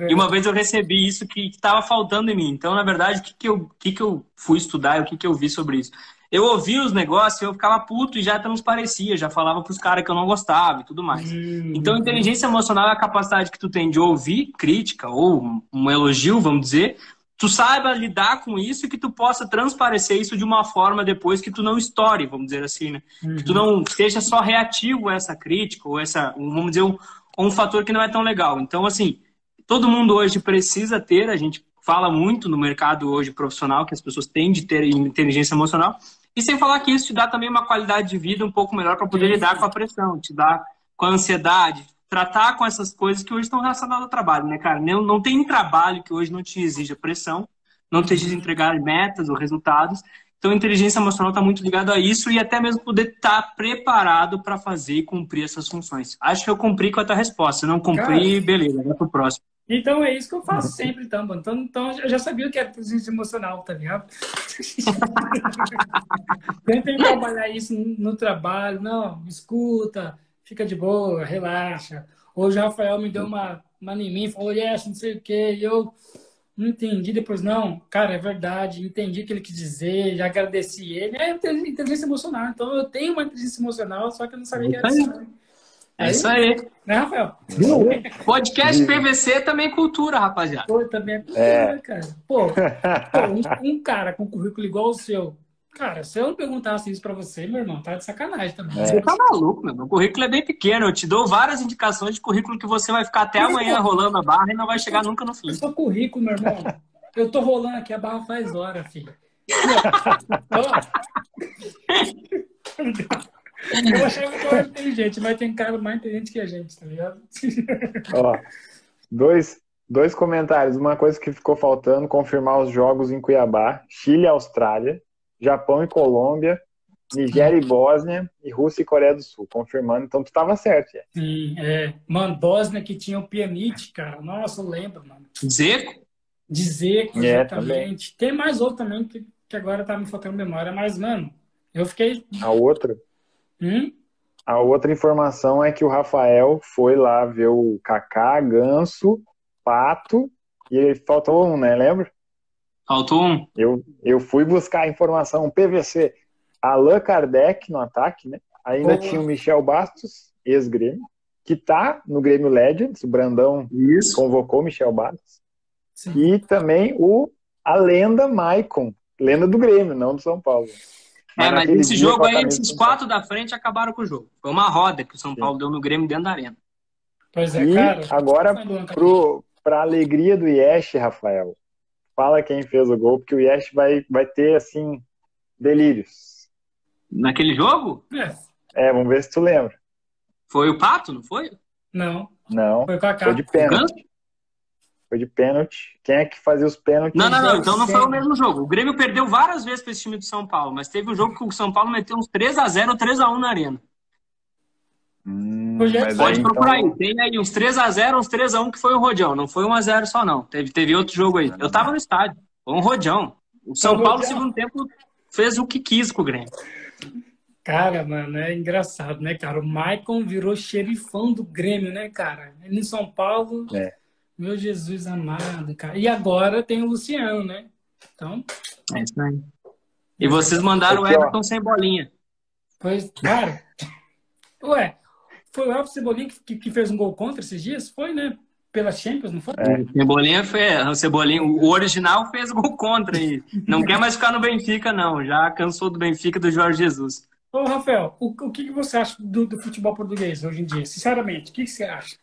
[SPEAKER 3] E uma vez eu recebi isso que estava faltando em mim. Então, na verdade, o que, que, eu, que, que eu fui estudar e o que, que eu vi sobre isso? Eu ouvi os negócios, eu ficava puto e já transparecia, já falava para os caras que eu não gostava e tudo mais. Hum, então, inteligência emocional é a capacidade que tu tem de ouvir crítica ou um elogio, vamos dizer, tu saiba lidar com isso e que tu possa transparecer isso de uma forma depois que tu não estoure, vamos dizer assim, né? Uhum. Que tu não seja só reativo a essa crítica ou essa, vamos dizer, um, um fator que não é tão legal. Então, assim, todo mundo hoje precisa ter, a gente fala muito no mercado hoje profissional que as pessoas têm de ter inteligência emocional, e sem falar que isso te dá também uma qualidade de vida um pouco melhor para poder lidar com a pressão, te dá com a ansiedade, tratar com essas coisas que hoje estão relacionadas ao trabalho, né, cara? Não, não tem trabalho que hoje não te exija pressão, não te exija entregar metas ou resultados. Então, a inteligência emocional está muito ligada a isso e até mesmo poder estar tá preparado para fazer e cumprir essas funções. Acho que eu cumpri com a tua resposta. Se não cumpri, cara, beleza, vai pro próximo.
[SPEAKER 1] Então é isso que eu faço sempre, então, mano. Então, então eu já sabia o que era inteligência emocional, tá ligado? Tentem trabalhar isso no trabalho, não, escuta, fica de boa, relaxa. Hoje o Rafael me deu uma, uma em mim, falou, yes, não sei o quê, e eu não entendi depois, não, cara, é verdade, entendi o que ele quis dizer, já agradeci ele. É inteligência emocional, então eu tenho uma inteligência emocional, só que eu não sabia que era isso.
[SPEAKER 3] É isso aí.
[SPEAKER 1] Né, Rafael?
[SPEAKER 3] Podcast PVC também é cultura, rapaziada.
[SPEAKER 1] Pô, também é cultura, é. cara. Pô, pô um, um, cara com currículo igual o seu, Cara, se eu não perguntasse isso pra você, meu irmão, tá de sacanagem também.
[SPEAKER 3] É. Você tá maluco, meu. O currículo é bem pequeno. Eu te dou várias indicações de currículo que você vai ficar até amanhã rolando a barra e não vai chegar nunca no fim.
[SPEAKER 1] Eu sou currículo, meu irmão. Eu tô rolando aqui a barra faz hora, filho. Eu que eu era inteligente, mas tem cara mais inteligente que a gente, tá ligado?
[SPEAKER 2] Ó, dois, dois comentários. Uma coisa que ficou faltando, confirmar os jogos em Cuiabá, Chile e Austrália. Japão e Colômbia, Nigéria e Bósnia e Rússia e Coreia do Sul, confirmando. Então tu tava certo,
[SPEAKER 1] é. Sim, é. Mano, Bósnia que tinha o Pianite, cara. Nossa, eu lembro, mano.
[SPEAKER 3] Zeco?
[SPEAKER 1] De Zeco, é, exatamente. Tem mais outro também que, que agora tá me faltando memória, mas, mano, eu fiquei.
[SPEAKER 2] A outra?
[SPEAKER 1] Hum?
[SPEAKER 2] A outra informação é que o Rafael foi lá ver o Kaká, Ganso, Pato, e faltou um, né? Lembra?
[SPEAKER 3] Faltou um.
[SPEAKER 2] Eu, eu fui buscar a informação PVC. Allan Kardec no ataque, né? Ainda Boa. tinha o Michel Bastos, ex-Grêmio, que tá no Grêmio Legends. O Brandão Isso. convocou o Michel Bastos. Sim. E também o, a lenda Maicon, lenda do Grêmio, não do São Paulo.
[SPEAKER 3] É, mas esse jogo aí, esses quatro da frente acabaram com o jogo. Foi uma roda que o São Sim. Paulo deu no Grêmio dentro da arena.
[SPEAKER 2] Pois é, e cara. Agora, pro, pra alegria do Yesh, Rafael, fala quem fez o gol, porque o Yesh vai, vai ter, assim, delírios.
[SPEAKER 3] Naquele jogo?
[SPEAKER 2] É. é, vamos ver se tu lembra.
[SPEAKER 3] Foi o Pato, não foi?
[SPEAKER 1] Não.
[SPEAKER 2] Não. Foi o Kaká. Foi de pênalti. Foi de pênalti. Quem é que fazia os pênaltis?
[SPEAKER 3] Não, não, não. Então não foi o mesmo jogo. O Grêmio perdeu várias vezes para esse time do São Paulo, mas teve um jogo que o São Paulo meteu uns 3x0 ou 3x1 na arena.
[SPEAKER 2] Hum,
[SPEAKER 3] Pode procurar então... aí. Tem aí uns 3x0, uns 3x1 que foi o Rodião. Não foi 1x0 só, não. Teve, teve outro jogo aí. Eu tava no estádio. Foi um Rodião. O São Paulo, no segundo tempo, fez o que quis com o Grêmio.
[SPEAKER 1] Cara, mano, é engraçado, né, cara? O Maicon virou xerifão do Grêmio, né, cara? Ele em São Paulo, é. Meu Jesus amado, cara. E agora tem o Luciano, né? Então.
[SPEAKER 3] É isso aí. E vocês mandaram Aqui, o Everton sem bolinha.
[SPEAKER 1] Pois, cara. Ué, foi o Everton Cebolinha que, que fez um gol contra esses dias? Foi, né? Pela Champions, não foi? É.
[SPEAKER 3] Cebolinha fez, o Cebolinha, o original fez gol contra e não quer mais ficar no Benfica, não. Já cansou do Benfica do Jorge Jesus.
[SPEAKER 1] Ô, Rafael, o, o que, você acha do, do, futebol português hoje em dia? Sinceramente, o que, que você acha?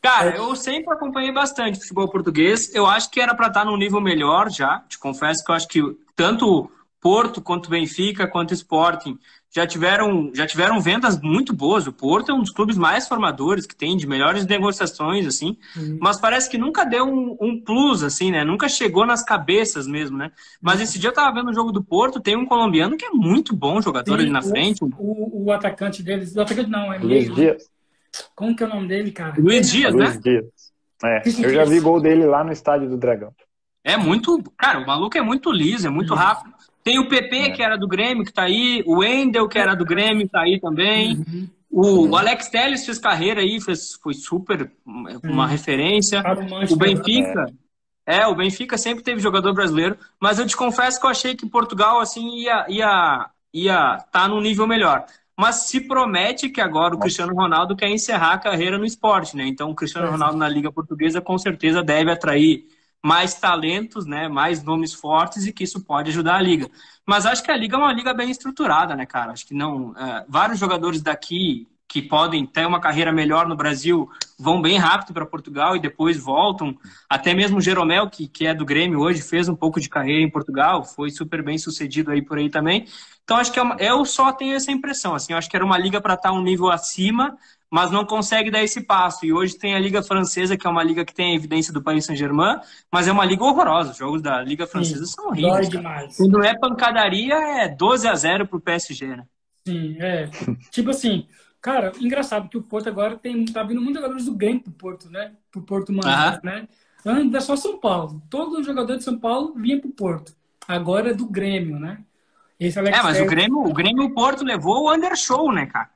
[SPEAKER 3] Cara, eu sempre acompanhei bastante o futebol português. Eu acho que era para estar num nível melhor já. Te confesso que eu acho que tanto Porto quanto Benfica quanto Sporting já tiveram, já tiveram vendas muito boas. O Porto é um dos clubes mais formadores que tem, de melhores negociações, assim. Uhum. Mas parece que nunca deu um, um, plus, assim, né? Nunca chegou nas cabeças mesmo, né? Mas uhum. esse dia eu tava vendo o jogo do Porto, tem um colombiano que é muito bom jogador Sim, ali na
[SPEAKER 1] o,
[SPEAKER 3] frente.
[SPEAKER 1] O, o, atacante deles, o atacante não, é
[SPEAKER 2] Luiz Dias.
[SPEAKER 1] Como que é o nome dele, cara?
[SPEAKER 3] Luiz Dias,
[SPEAKER 2] Luiz né? Dias. É, eu já vi gol dele lá no estádio do Dragão.
[SPEAKER 3] É muito. Cara, o maluco é muito liso, é muito uhum. rápido. Tem o PP, é. que era do Grêmio, que tá aí. O Wendel, que era do Grêmio, tá aí também. Uhum. O, o, Alex Telles fez carreira aí, fez, foi super uma uhum. referência. O Benfica. É. é, o Benfica sempre teve jogador brasileiro, mas eu te confesso que eu achei que Portugal assim ia ia ia tá num nível melhor. Mas se promete que agora o Cristiano Ronaldo quer encerrar a carreira no esporte, né? Então o Cristiano. Ronaldo na Liga Portuguesa com certeza deve atrair mais talentos, né, mais nomes fortes e que isso pode ajudar a liga. Mas acho que a liga é uma liga bem estruturada, né, cara? Acho que não, é, vários jogadores daqui que podem ter uma carreira melhor no Brasil vão bem rápido para Portugal e depois voltam. Até mesmo o Jeromel, que, que é do Grêmio hoje, fez um pouco de carreira em Portugal, foi super bem sucedido aí por aí também. Então acho que é uma, eu só tenho essa impressão, assim, acho que era uma liga para estar tá um nível acima, mas não consegue dar esse passo. E hoje tem a Liga Francesa, que é uma liga que tem a evidência do Paris Saint-Germain, mas é uma liga horrorosa. Os jogos da Liga Francesa Sim, são horríveis. Demais. Quando é pancadaria, é 12 a 0 pro PSG, né?
[SPEAKER 1] Sim, é. tipo assim, cara, engraçado que o Porto agora tem, tá vindo muitos jogadores do Grêmio pro Porto, né? Pro Porto Mano, né? Antes é só São Paulo. Todo jogador de São Paulo vinha pro Porto. Agora é do Grêmio, né?
[SPEAKER 3] É, mas o Grêmio, o Grêmio o Porto levou o Undershow, né, cara?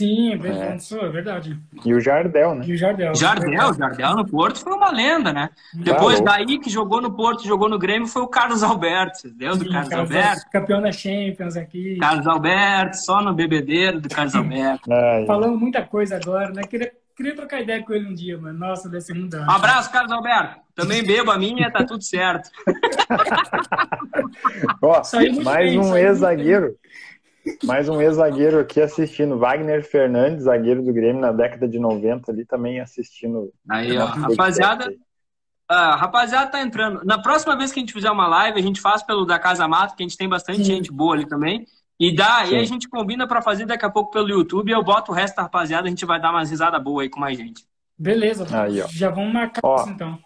[SPEAKER 1] Sim, é verdade. É. é verdade.
[SPEAKER 2] E o Jardel, né?
[SPEAKER 1] E o Jardel.
[SPEAKER 3] Jardel, Jardel no Porto foi uma lenda, né? Tá Depois daí que jogou no Porto, jogou no Grêmio, foi o Carlos Alberto. Deus do Carlos, Carlos Alberto.
[SPEAKER 1] Campeão da Champions aqui.
[SPEAKER 3] Carlos Alberto, só no bebedeiro do Carlos Alberto.
[SPEAKER 1] Ai. Falando muita coisa agora, né? Queria, queria trocar ideia com ele um dia, mano. Nossa, deve ser muito Um
[SPEAKER 3] abraço, Carlos Alberto. Também bebo a minha, tá tudo certo.
[SPEAKER 2] Ó, mais bem, um ex-zagueiro. Mais um ex-zagueiro aqui assistindo. Wagner Fernandes, zagueiro do Grêmio na década de 90, ali também assistindo.
[SPEAKER 3] Aí, ó, rapaziada. Uh, rapaziada, tá entrando. Na próxima vez que a gente fizer uma live, a gente faz pelo da Casa Mato, que a gente tem bastante Sim. gente boa ali também. E dá, e a gente combina para fazer daqui a pouco pelo YouTube. Eu boto o resto da rapaziada, a gente vai dar umas risadas boas aí com mais gente.
[SPEAKER 1] Beleza, aí, já vamos marcar ó, isso então.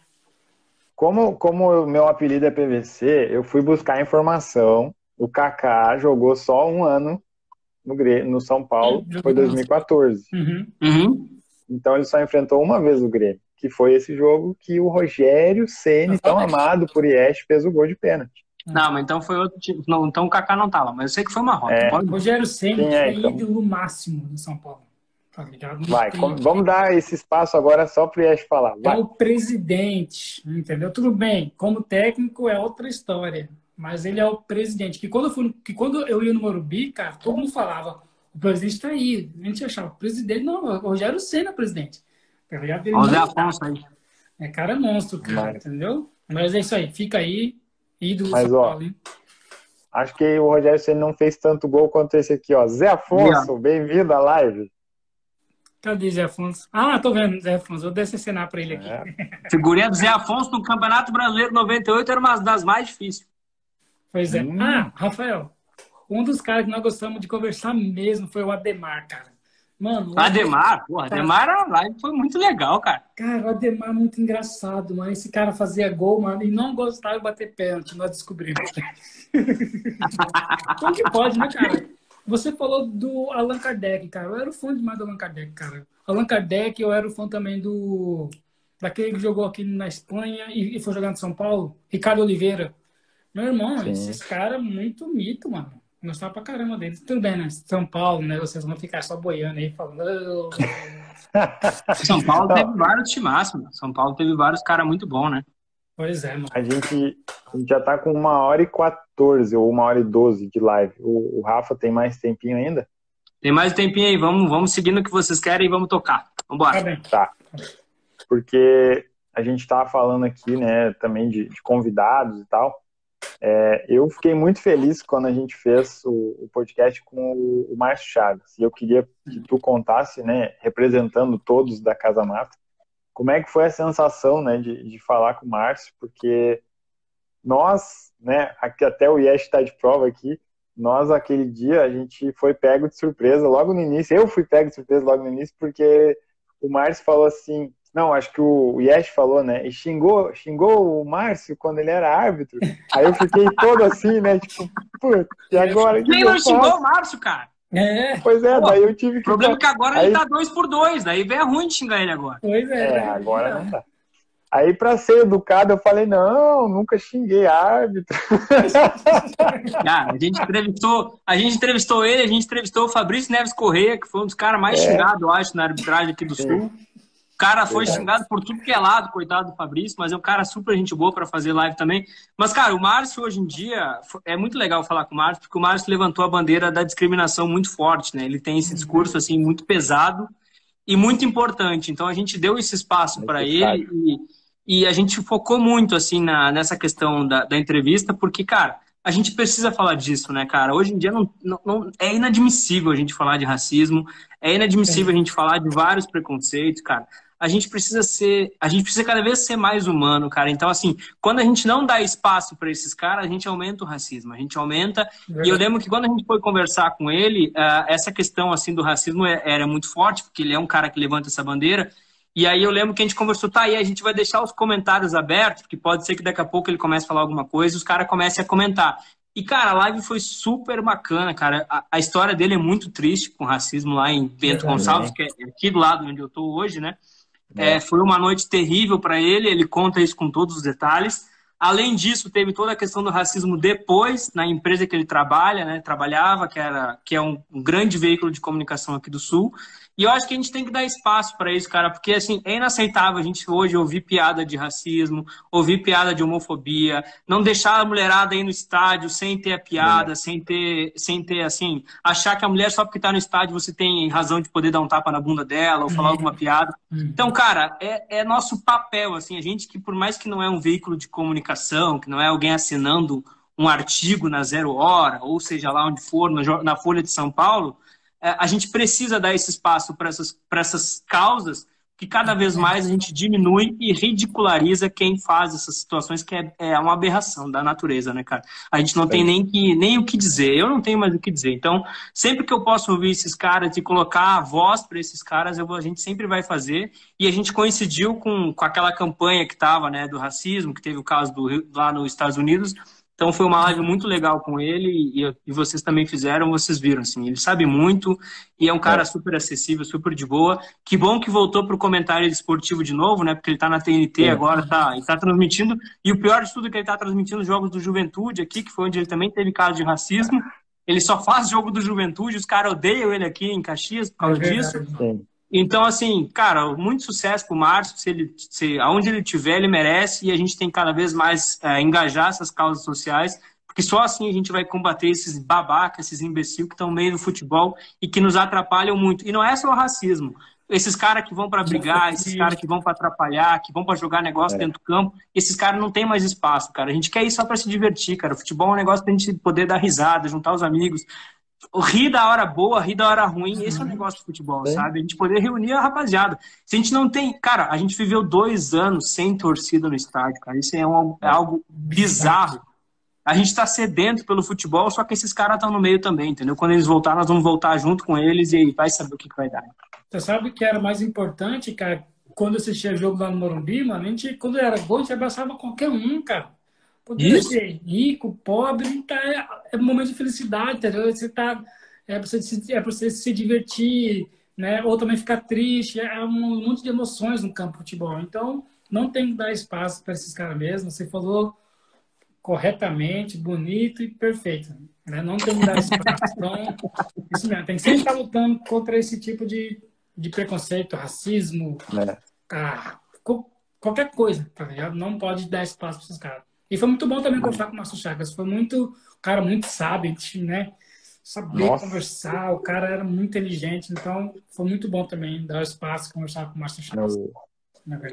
[SPEAKER 2] Como, como o meu apelido é PVC, eu fui buscar informação o Kaká jogou só um ano no, Grêmio, no São Paulo, Sim, foi 2014.
[SPEAKER 3] Uhum. Uhum.
[SPEAKER 2] Então ele só enfrentou uma vez o Grêmio, que foi esse jogo que o Rogério Ceni, tão amado por Ies, fez o gol de pênalti.
[SPEAKER 3] Não, mas então foi outro tipo. Não, então o Kaká não tava, mas eu sei que foi uma rota.
[SPEAKER 1] É. Pode... Rogério Ceni é, foi então? ídolo máximo no São Paulo. Tá ligado?
[SPEAKER 2] Vai, vamos dar esse espaço agora só pro Ies falar. Vai.
[SPEAKER 1] É o presidente, entendeu? Tudo bem, como técnico é outra história mas ele é o presidente. Que quando eu, fui, que quando eu ia no Morumbi, cara, todo mundo falava, o presidente está aí. A gente achava, o presidente, não, o Rogério Senna presidente. Tá ligado? Ele
[SPEAKER 3] Olha Afonso aí.
[SPEAKER 1] É cara monstro, cara, mas... entendeu? Mas é isso aí, fica aí, ídolo
[SPEAKER 2] Mas, ó, Paulo, acho que o Rogério Senna não fez tanto gol quanto esse aqui, ó. Zé Afonso, bem-vindo à live.
[SPEAKER 1] Cadê Zé Afonso? Ah, tô vendo Zé Afonso. Vou descenar para ele aqui.
[SPEAKER 3] É. Figurinha do Zé Afonso no Campeonato Brasileiro 98 era uma das mais difíceis.
[SPEAKER 1] Pois é. Hum. Ah, Rafael, um dos caras que nós gostamos de conversar mesmo foi o Ademar, cara.
[SPEAKER 3] Mano, Ademar, porra, cara, Ademar a live foi muito legal, cara.
[SPEAKER 1] Cara, o Ademar é muito engraçado, mano. Esse cara fazia gol, mano, e não gostava de bater pênalti, nós descobrimos. Como que pode, né, cara? Você falou do Allan Kardec, cara. Eu era fã demais do Allan Kardec, cara. Allan Kardec, eu era fã também do. Daquele que jogou aqui na Espanha e, foi jogar em São Paulo, Ricardo Oliveira. Meu irmão, Sim. esses caras muito mito, mano. Gostava pra caramba deles. Tudo bem, né? São Paulo, né? Vocês vão ficar só boiando aí, falando.
[SPEAKER 3] São Paulo teve vários timáximos. São Paulo teve vários caras muito bons, né?
[SPEAKER 1] Pois é, mano.
[SPEAKER 2] A gente, a gente já tá com uma hora e 14 ou uma hora e 12 de live. O, o Rafa tem mais tempinho ainda?
[SPEAKER 3] Tem mais tempinho aí. Vamos, vamos seguindo o que vocês querem e vamos tocar. Vambora.
[SPEAKER 2] Tá, bem. tá. Porque a gente tava falando aqui, né, também de, de convidados e tal. É, eu fiquei muito feliz quando a gente fez o, o podcast com o, o Márcio Chagas. E eu queria que tu contasse, né, representando todos da Casa Mata, como é que foi a sensação, né, de, de falar com o Márcio, porque nós, né, aqui até o Yesh está de prova aqui, nós aquele dia a gente foi pego de surpresa logo no início. Eu fui pego de surpresa logo no início porque o Márcio falou assim: não, acho que o Yesh falou, né? E xingou, xingou o Márcio quando ele era árbitro. Aí eu fiquei todo assim, né? Tipo, putz, e agora?
[SPEAKER 3] Quem não xingou o Márcio, cara?
[SPEAKER 2] É. Pois é, Pô, daí eu tive que.
[SPEAKER 3] O problema é que agora Aí... ele tá dois por dois, daí vem ruim de xingar ele agora.
[SPEAKER 1] Pois é.
[SPEAKER 2] É, agora é. não dá. Aí, para ser educado, eu falei: não, nunca xinguei árbitro.
[SPEAKER 3] Cara, a gente entrevistou, a gente entrevistou ele, a gente entrevistou o Fabrício Neves Correia, que foi um dos caras mais é. xingados, eu acho, na arbitragem aqui do Sul. O cara foi Verdade. xingado por tudo que é lado, coitado do Fabrício, mas é um cara super gente boa para fazer live também. Mas, cara, o Márcio hoje em dia é muito legal falar com o Márcio, porque o Márcio levantou a bandeira da discriminação muito forte, né? Ele tem esse discurso assim muito pesado e muito importante. Então a gente deu esse espaço para ele e, e, a gente focou muito assim na, nessa questão da, da entrevista, porque, cara, a gente precisa falar disso, né, cara? Hoje em dia não, não, não, é inadmissível a gente falar de racismo, é inadmissível a gente falar de vários preconceitos, cara a gente precisa ser, a gente precisa cada vez ser mais humano, cara. Então, assim, quando a gente não dá espaço para esses caras, a gente aumenta o racismo, a gente aumenta. E eu lembro que quando a gente foi conversar com ele, uh, essa questão assim do racismo é, era muito forte, porque ele é um cara que levanta essa bandeira. E aí eu lembro que a gente conversou, tá, e a gente vai deixar os comentários abertos, porque pode ser que daqui a pouco ele comece a falar alguma coisa e os caras comecem a comentar. E, cara, a live foi super bacana, cara. A, a história dele é muito triste com o racismo lá em Bento Gonçalves, que é aqui do lado onde eu tô hoje, né? É, foi uma noite terrível para ele, ele conta isso com todos os detalhes. Além disso, teve toda a questão do racismo depois, na empresa que ele trabalha, né, trabalhava, que, era, que é um, um grande veículo de comunicação aqui do Sul. E eu acho que a gente tem que dar espaço para isso, cara, porque assim, é inaceitável a gente hoje ouvir piada de racismo, ouvir piada de homofobia, não deixar a mulherada ir no estádio sem ter a piada, é. sem ter, sem ter assim, achar que a mulher só porque tá no estádio você tem razão de poder dar um tapa na bunda dela ou falar alguma piada. Então, cara, é, é nosso papel, assim, a gente que por mais que não é um veículo de comunicação, que não é alguém assinando um artigo na Zero Hora, ou seja lá onde for, na Folha de São Paulo, é, a gente precisa dar esse espaço para essas, essas causas que cada vez mais a gente diminui e ridiculariza quem faz essas situações, que é, é uma aberração da natureza, né, cara? A gente não tem nem, que, nem o que dizer, eu não tenho mais o que dizer. Então, sempre que eu posso ouvir esses caras e colocar a voz para esses caras, eu, a gente sempre vai fazer. E a gente coincidiu com, com aquela campanha que estava, né, do racismo, que teve o caso do, lá nos Estados Unidos, então foi uma live muito legal com ele e, e, vocês também fizeram, vocês viram, assim, ele sabe muito e é um cara é. super acessível, super de boa. Que bom que voltou para o comentário esportivo de novo, né? Porque ele está na TNT é. agora, tá, está transmitindo. E o pior de tudo é que ele está transmitindo os jogos do Juventude aqui, que foi onde ele também teve caso de racismo. Ele só faz jogo do Juventude, os caras odeiam ele aqui em Caxias por causa é disso. Sim. Então, assim, cara, muito sucesso pro Márcio. Se ele, se, aonde ele tiver, ele merece. E a gente tem que cada vez mais é, engajar essas causas sociais, porque só assim a gente vai combater esses babacas, esses imbecil que estão no meio do futebol e que nos atrapalham muito. E não é só o racismo. Esses caras que vão para brigar, esses caras que vão para atrapalhar, que vão para jogar negócio é. dentro do campo, esses caras não tem mais espaço, cara. A gente quer ir só para se divertir, cara. O futebol é um negócio pra gente poder dar risada, juntar os amigos rir da hora boa, rir da hora ruim, esse é o negócio do futebol, é. sabe? A gente poder reunir a rapaziada. Se a gente não tem. Cara, a gente viveu dois anos sem torcida no estádio, cara. Isso é, um, é algo bizarro. a gente está sedento pelo futebol, só que esses caras estão no meio também, entendeu? Quando eles voltarem, nós vamos voltar junto com eles e vai saber o que, que vai dar.
[SPEAKER 1] Você sabe que era mais importante, cara, quando eu assistia jogo lá no Morumbi, mano, a gente, quando era gol, a gente abraçava qualquer um, cara. Podia Isso. ser rico, pobre, tá, é, é um momento de felicidade, entendeu? Você tá, é para você, é você se divertir, né? Ou também ficar triste, é um monte de emoções no campo de futebol. Então, não tem que dar espaço para esses caras mesmo. Você falou corretamente, bonito e perfeito. Né? Não tem que dar espaço. Então, isso mesmo, tem que sempre estar lutando contra esse tipo de, de preconceito, racismo, é. ah, qualquer coisa, tá ligado? Não pode dar espaço para esses caras. E foi muito bom também conversar com o Márcio Chagas. Foi muito, cara muito sábio, né? Saber Nossa. conversar, o cara era muito inteligente, então foi muito bom também dar espaço conversar com o Márcio Chagas. Não.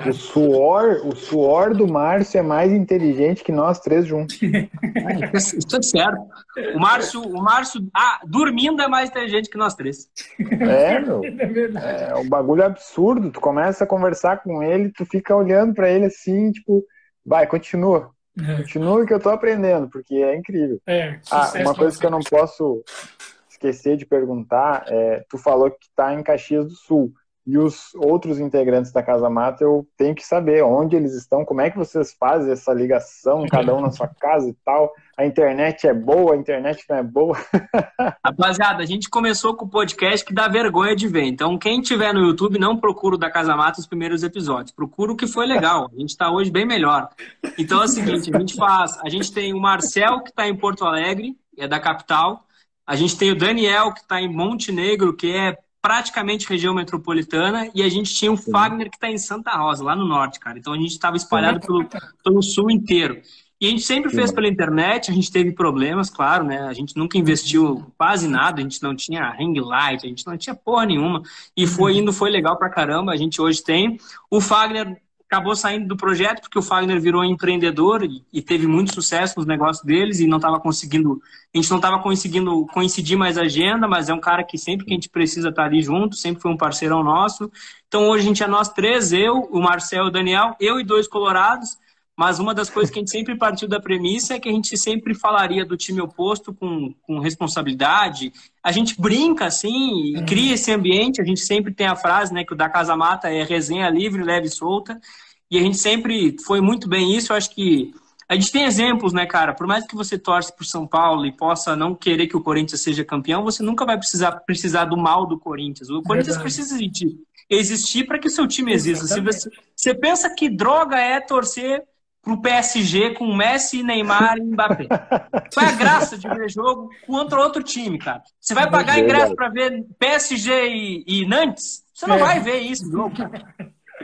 [SPEAKER 2] O suor, o suor do Márcio é mais inteligente que nós três juntos.
[SPEAKER 3] Isso é certo. O Márcio, o Márcio ah, dormindo é mais inteligente que nós três.
[SPEAKER 2] É, meu. É, é um bagulho absurdo. Tu começa a conversar com ele, tu fica olhando para ele assim, tipo, vai, continua. É. Continua que eu tô aprendendo, porque é incrível. É, ah, uma coisa que eu não posso esquecer de perguntar é, tu falou que tá em Caxias do Sul e os outros integrantes da Casa Mata, eu tenho que saber onde eles estão, como é que vocês fazem essa ligação, cada um na sua casa e tal. A internet é boa, a internet não é boa.
[SPEAKER 3] Rapaziada, a gente começou com o podcast que dá vergonha de ver. Então, quem tiver no YouTube, não procura o da Casa Mata os primeiros episódios. Procura o que foi legal. A gente está hoje bem melhor. Então é o seguinte, a gente faz, a gente tem o Marcel, que está em Porto Alegre, é da capital. A gente tem o Daniel, que está em Montenegro, que é praticamente região metropolitana, e a gente tinha o Fagner que está em Santa Rosa, lá no norte, cara. Então a gente estava espalhado pelo, pelo sul inteiro. E a gente sempre fez pela internet, a gente teve problemas, claro, né? A gente nunca investiu quase nada, a gente não tinha ring light, a gente não tinha porra nenhuma. E foi indo, foi legal pra caramba, a gente hoje tem. O Fagner acabou saindo do projeto porque o Fagner virou empreendedor e, teve muito sucesso nos negócios deles e não estava conseguindo, a gente não estava conseguindo coincidir mais a agenda, mas é um cara que sempre que a gente precisa estar tá ali junto, sempre foi um parceirão nosso. Então hoje a gente é nós três, eu, o Marcel o Daniel, eu e dois colorados, mas uma das coisas que a gente sempre partiu da premissa é que a gente sempre falaria do time oposto com, com responsabilidade. A gente brinca assim e cria esse ambiente. A gente sempre tem a frase, né, que o da Casa Mata é resenha livre, leve e solta. E a gente sempre foi muito bem isso. Eu acho que a gente tem exemplos, né, cara? Por mais que você torce por São Paulo e possa não querer que o Corinthians seja campeão, você nunca vai precisar precisar do mal do Corinthians. O Corinthians Verdade. precisa existir, existir para que o seu time exista. Se você, você pensa que droga é torcer pro PSG com Messi, Neymar e Mbappé. Qual é a graça de ver jogo contra outro time, cara? Você vai pagar ingresso para ver PSG e, e, Nantes? Você não é. vai ver isso, jogo.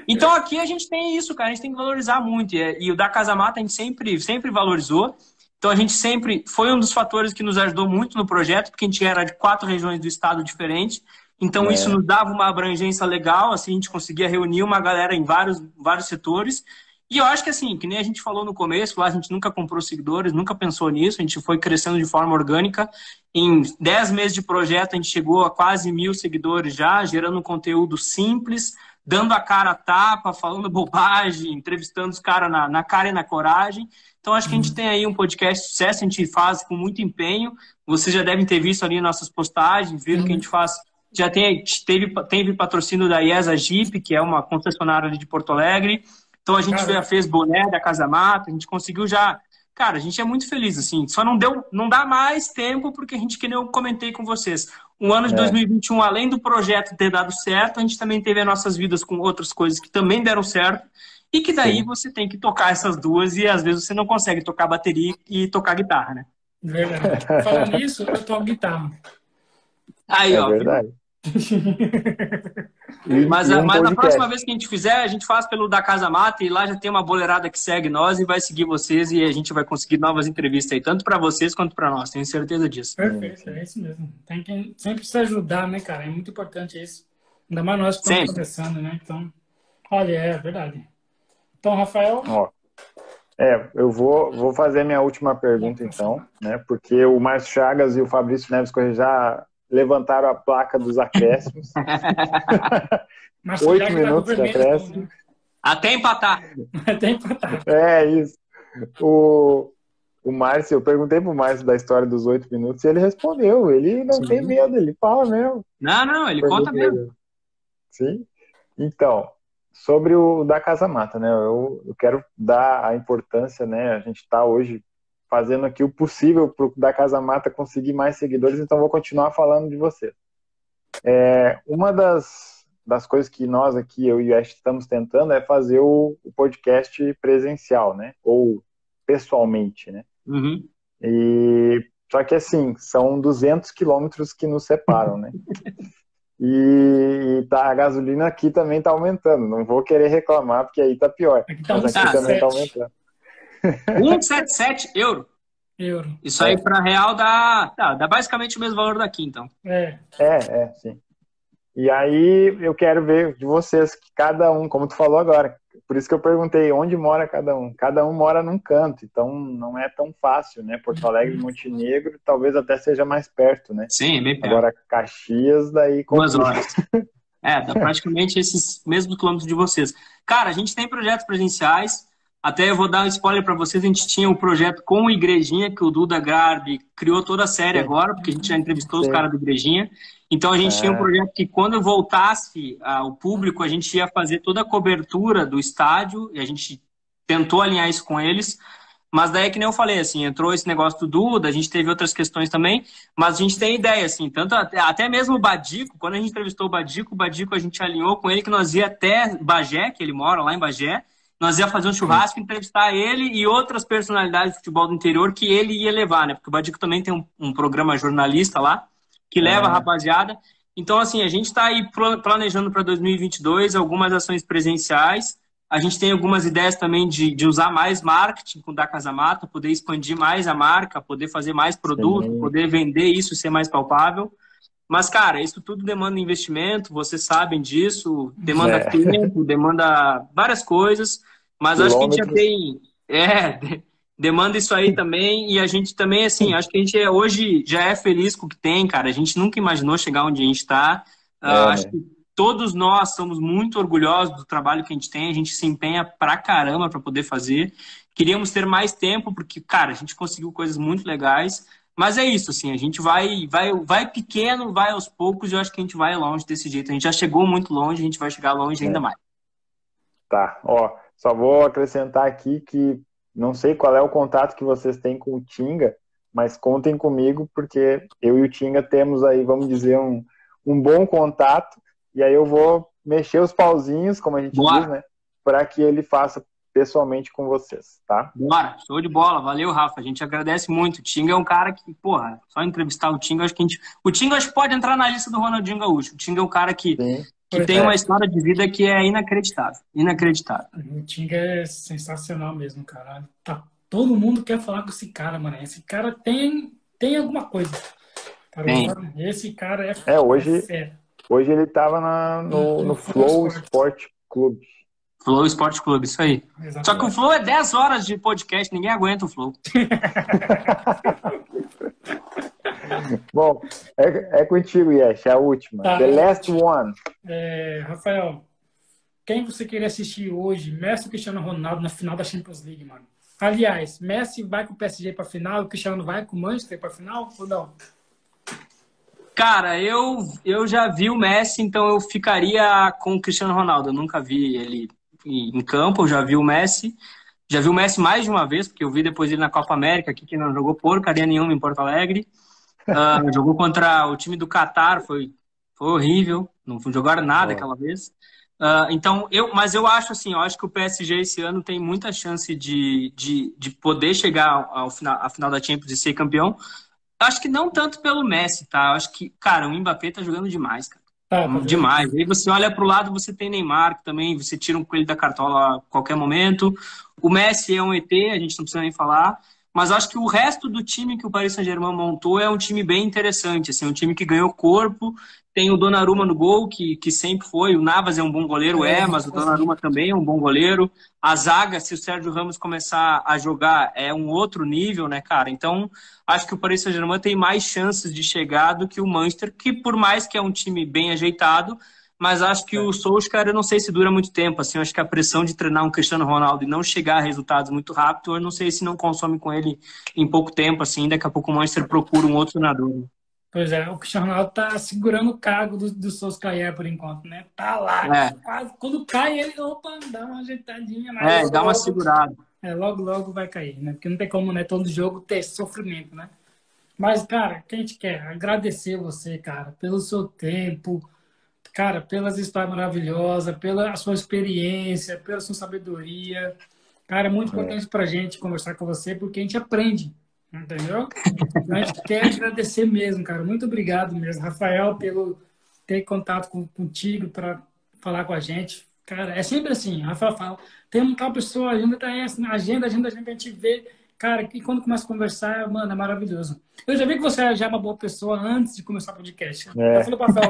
[SPEAKER 3] Então aqui a gente tem isso, cara. A gente tem que valorizar muito. E, e o da Casa Mata a gente sempre, sempre valorizou. Então a gente sempre foi um dos fatores que nos ajudou muito no projeto, porque a gente era de quatro regiões do estado diferentes. Então é. isso nos dava uma abrangência legal, assim a gente conseguia reunir uma galera em vários, vários setores. E eu acho que assim, que nem a gente falou no começo, lá a gente nunca comprou seguidores, nunca pensou nisso, a gente foi crescendo de forma orgânica. Em 10 meses de projeto, a gente chegou a quase mil seguidores já, gerando um conteúdo simples, dando a cara a tapa, falando bobagem, entrevistando os caras na, na cara e na coragem. Então, acho que a gente tem aí um podcast de sucesso, a gente faz com muito empenho. Vocês já devem ter visto ali nossas postagens, viram que a gente faz. Já tem, teve, teve patrocínio da IESA Jeep, que é uma concessionária ali de Porto Alegre. Então a gente já fez boné da Casa Mata, a gente conseguiu já. Cara, a gente é muito feliz, assim. Só não deu, não dá mais tempo, porque a gente, que nem eu comentei com vocês, o ano de é. 2021, além do projeto ter dado certo, a gente também teve as nossas vidas com outras coisas que também deram certo. E que daí Sim. você tem que tocar essas duas e às vezes você não consegue tocar bateria e tocar guitarra, né?
[SPEAKER 1] Verdade. Falando nisso, eu toco guitarra.
[SPEAKER 3] Aí, é ó. Verdade. mas, um mas a próxima vez que a gente fizer, a gente faz pelo da Casa Mata e lá já tem uma boleirada que segue nós e vai seguir vocês e a gente vai conseguir novas entrevistas aí, tanto para vocês quanto para nós, tenho certeza disso.
[SPEAKER 1] Perfeito, é isso mesmo. Tem que sempre se ajudar, né, cara? É muito importante isso. Ainda mais nós que estamos começando, né? Então, olha, é verdade. Então, Rafael. Ó,
[SPEAKER 2] é, eu vou, vou fazer minha última pergunta então, né? Porque o Márcio Chagas e o Fabrício Neves já levantaram a placa dos acréscimos. Oito minutos de acréscimo.
[SPEAKER 3] Até empatar.
[SPEAKER 1] Até empatar.
[SPEAKER 2] É isso. O, o Márcio, eu perguntei pro Márcio da história dos oito minutos e ele respondeu. Ele não Sim. tem medo, ele fala mesmo.
[SPEAKER 3] Não, não, ele conta mesmo.
[SPEAKER 2] Sim. Então, sobre o da Casa Mata, né? Eu, eu quero dar a importância, né? A gente está hoje fazendo aqui o possível para da Casa Mata conseguir mais seguidores, então vou continuar falando de você. É, uma das, das coisas que nós aqui, eu e o Ash, estamos tentando é fazer o, o podcast presencial, né? Ou pessoalmente, né?
[SPEAKER 3] Uhum.
[SPEAKER 2] E só que assim, são 200 quilômetros que nos separam, né? E, tá, a gasolina aqui também tá aumentando. Não vou querer reclamar, porque aí tá pior. Tá Mas aqui também tá aumentando.
[SPEAKER 3] 177 euro.
[SPEAKER 1] Euro.
[SPEAKER 3] Isso aí para real dá, dá, dá basicamente o mesmo valor daqui, então.
[SPEAKER 1] É.
[SPEAKER 2] É, é, sim. E aí eu quero ver de vocês, que cada um, como tu falou agora, por isso que eu perguntei onde mora cada um. Cada um mora num canto, então não é tão fácil, né? Porto Alegre e Montenegro talvez até seja mais perto, né?
[SPEAKER 3] Sim, bem perto.
[SPEAKER 2] Agora Caxias, daí...
[SPEAKER 3] Duas horas. É, dá praticamente esses mesmos quilômetros de vocês. Cara, a gente tem projetos presenciais, até eu vou dar um spoiler para vocês, a gente tinha um projeto com o Igrejinha, que o Duda Garbi criou toda a série agora, porque a gente já entrevistou Sim. os caras do Igrejinha. Então a gente é. tinha um é. projeto que quando voltasse ao público, a gente ia fazer toda a cobertura do estádio, e a gente tentou alinhar isso com eles. Mas daí, que nem eu falei, assim, entrou esse negócio do Duda, a gente teve outras questões também, mas a gente tem ideia, assim, tanto até, até mesmo o Badico, quando a gente entrevistou o Badico, o Badico a gente alinhou com ele que nós ia até Bagé, que ele mora lá em Bagé, nós ia fazer um churrasco, entrevistar ele e outras personalidades do futebol do interior que ele ia levar, né? Porque o Badico também tem um, um programa jornalista lá, que leva a rapaziada. Então, assim, a gente está aí planejando para 2022 algumas ações presenciais. A gente tem algumas ideias também de, de usar mais marketing com da Casa Mata, poder expandir mais a marca, poder fazer mais produto, Sim. poder vender isso ser mais palpável. Mas, cara, isso tudo demanda investimento, vocês sabem disso, demanda é. tempo, demanda várias coisas, mas acho que a gente já tem. É, demanda isso aí também, e a gente também, assim, acho que a gente é, hoje já é feliz com o que tem, cara. A gente nunca imaginou chegar onde a gente está. Uh, é. Acho que todos nós somos muito orgulhosos do trabalho que a gente tem, a gente se empenha pra caramba para poder fazer. Queríamos ter mais tempo, porque, cara, a gente conseguiu coisas muito legais. Mas é isso, assim, a gente vai, vai, vai pequeno, vai aos poucos, e eu acho que a gente vai longe desse jeito. A gente já chegou muito longe, a gente vai chegar longe é. ainda mais.
[SPEAKER 2] Tá, ó, só vou acrescentar aqui que não sei qual é o contato que vocês têm com o Tinga, mas contem comigo, porque eu e o Tinga temos aí, vamos dizer, um, um bom contato, e aí eu vou mexer os pauzinhos, como a gente Boa. diz, né, para que ele faça pessoalmente com vocês, tá?
[SPEAKER 3] Bora, show de bola, valeu, Rafa. A gente agradece muito. O Tinga é um cara que, porra, só entrevistar o Tinga, acho que a gente. O Tinga acho que pode entrar na lista do Ronaldinho Gaúcho. O Tinga é um cara que, que tem é. uma história de vida que é inacreditável. Inacreditável.
[SPEAKER 1] O Tinga é sensacional mesmo, cara. Tá, todo mundo quer falar com esse cara, mano. Esse cara tem, tem alguma coisa. Tem. Esse cara é.
[SPEAKER 2] É, hoje. É hoje ele tava na, no, no Flow Sport Clube.
[SPEAKER 3] Flow Esporte Clube, isso aí. Exatamente. Só que o Flow é 10 horas de podcast, ninguém aguenta o Flow.
[SPEAKER 2] Bom, é, é contigo, Yesh, é a última. Tá. The last one.
[SPEAKER 1] É, Rafael, quem você queria assistir hoje, Messi ou Cristiano Ronaldo na final da Champions League, mano? Aliás, Messi vai com o PSG para final, o Cristiano vai com o Manchester para final ou não?
[SPEAKER 3] Cara, eu, eu já vi o Messi, então eu ficaria com o Cristiano Ronaldo. Eu nunca vi ele em campo, eu já vi o Messi. Já vi o Messi mais de uma vez, porque eu vi depois ele na Copa América, aqui que não jogou porcaria nenhuma em Porto Alegre. Uh, jogou contra o time do Qatar, foi, foi horrível, não jogaram nada aquela vez. Uh, então, eu, mas eu acho assim, eu acho que o PSG esse ano tem muita chance de, de, de poder chegar ao final, à final da Champions e ser campeão. Acho que não tanto pelo Messi, tá? Eu acho que, cara, o Mbappé tá jogando demais, cara. Tá, tá demais. Aí você olha para o lado, você tem Neymar, que também você tira um coelho da cartola a qualquer momento. O Messi é um ET, a gente não precisa nem falar. Mas acho que o resto do time que o Paris Saint-Germain montou é um time bem interessante, assim, um time que ganhou corpo, tem o Donnarumma no gol, que, que sempre foi. O Navas é um bom goleiro, é, é mas o Donnarumma também é um bom goleiro. A zaga, se o Sérgio Ramos começar a jogar, é um outro nível, né, cara? Então, acho que o Paris Saint-Germain tem mais chances de chegar do que o Manchester, que por mais que é um time bem ajeitado, mas acho que o Solskjaer, eu não sei se dura muito tempo, assim, acho que a pressão de treinar um Cristiano Ronaldo e não chegar a resultados muito rápido, eu não sei se não consome com ele em pouco tempo, assim, daqui a pouco o Manchester procura um outro treinador.
[SPEAKER 1] Pois é, o Cristiano Ronaldo tá segurando o cargo do, do Solskjaer por enquanto, né? Tá lá, é. quase, quando cai ele, opa, dá uma ajeitadinha. Mas
[SPEAKER 3] é, dá uma segurada.
[SPEAKER 1] É, logo, logo vai cair, né? Porque não tem como, né, todo jogo ter sofrimento, né? Mas, cara, o que a gente quer? Agradecer você, cara, pelo seu tempo, cara, pelas histórias maravilhosas, pela sua experiência, pela sua sabedoria. Cara, é muito é. importante pra gente conversar com você, porque a gente aprende, entendeu? Então, a gente quer agradecer mesmo, cara. Muito obrigado mesmo, Rafael, pelo ter contato com, contigo para falar com a gente. Cara, é sempre assim, Rafael fala, tem uma tal pessoa, a agenda tá essa, agenda, agenda, agenda, a gente vê Cara, e quando começa a conversar, mano, é maravilhoso. Eu já vi que você já é uma boa pessoa antes de começar o podcast. É. Eu falei pra Fel,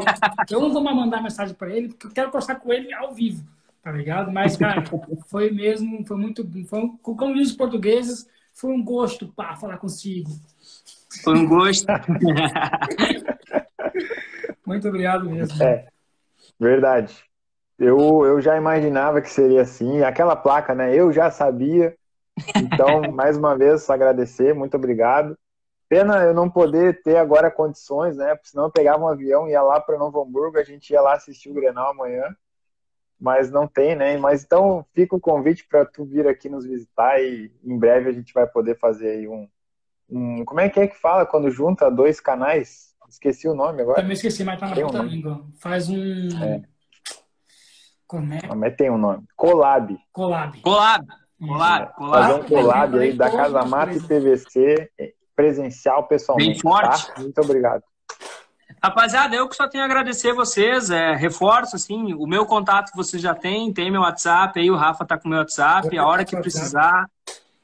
[SPEAKER 1] eu não vou mais mandar mensagem para ele, porque eu quero conversar com ele ao vivo, tá ligado? Mas, cara, foi mesmo, foi muito, foi, como diz os portugueses, foi um gosto para falar consigo.
[SPEAKER 3] Foi um gosto.
[SPEAKER 1] muito obrigado mesmo.
[SPEAKER 2] É, verdade. Eu, eu já imaginava que seria assim. Aquela placa, né? Eu já sabia. Então, mais uma vez, agradecer, muito obrigado. Pena eu não poder ter agora condições, né? Porque senão eu pegava um avião, ia lá para Novo Hamburgo, a gente ia lá assistir o Grenal amanhã. Mas não tem, né? Mas então fica o convite para tu vir aqui nos visitar e em breve a gente vai poder fazer aí um, um. Como é que é que fala quando junta dois canais? Esqueci o nome agora.
[SPEAKER 1] Também esqueci, mas tá na ponta um língua. Faz um. É.
[SPEAKER 2] Como é? Mas tem um nome. Collab.
[SPEAKER 1] Collab.
[SPEAKER 3] Collab. Collab, collab.
[SPEAKER 2] Fazer um collab aí da Casa Mata e PVC presencial pessoalmente. Bem forte. Tá? Muito obrigado.
[SPEAKER 3] Rapaziada, eu que só tenho a agradecer vocês. É, reforço, assim, o meu contato vocês já têm, tem meu WhatsApp, aí o Rafa tá com o meu WhatsApp, a hora que precisar,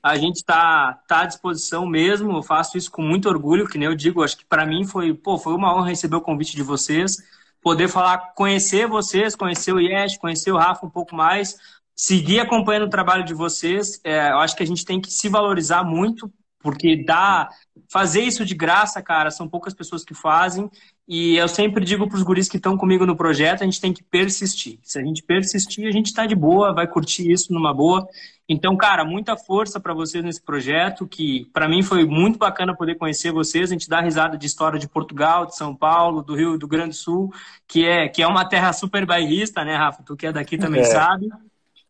[SPEAKER 3] a gente tá, tá à disposição mesmo. Eu faço isso com muito orgulho, que nem eu digo, acho que para mim foi, pô, foi uma honra receber o convite de vocês, poder falar, conhecer vocês, conhecer o Yesh, conhecer o Rafa um pouco mais, seguir acompanhando o trabalho de vocês. É, eu acho que a gente tem que se valorizar muito, porque dá fazer isso de graça, cara, são poucas pessoas que fazem. E eu sempre digo para os guris que estão comigo no projeto, a gente tem que persistir. Se a gente persistir, a gente está de boa, vai curtir isso numa boa. Então, cara, muita força para vocês nesse projeto, que para mim foi muito bacana poder conhecer vocês. A gente dá risada de história de Portugal, de São Paulo, do Rio do Grande do Sul, que é, que é uma terra super bairrista, né, Rafa? Tu que é daqui também é. sabe.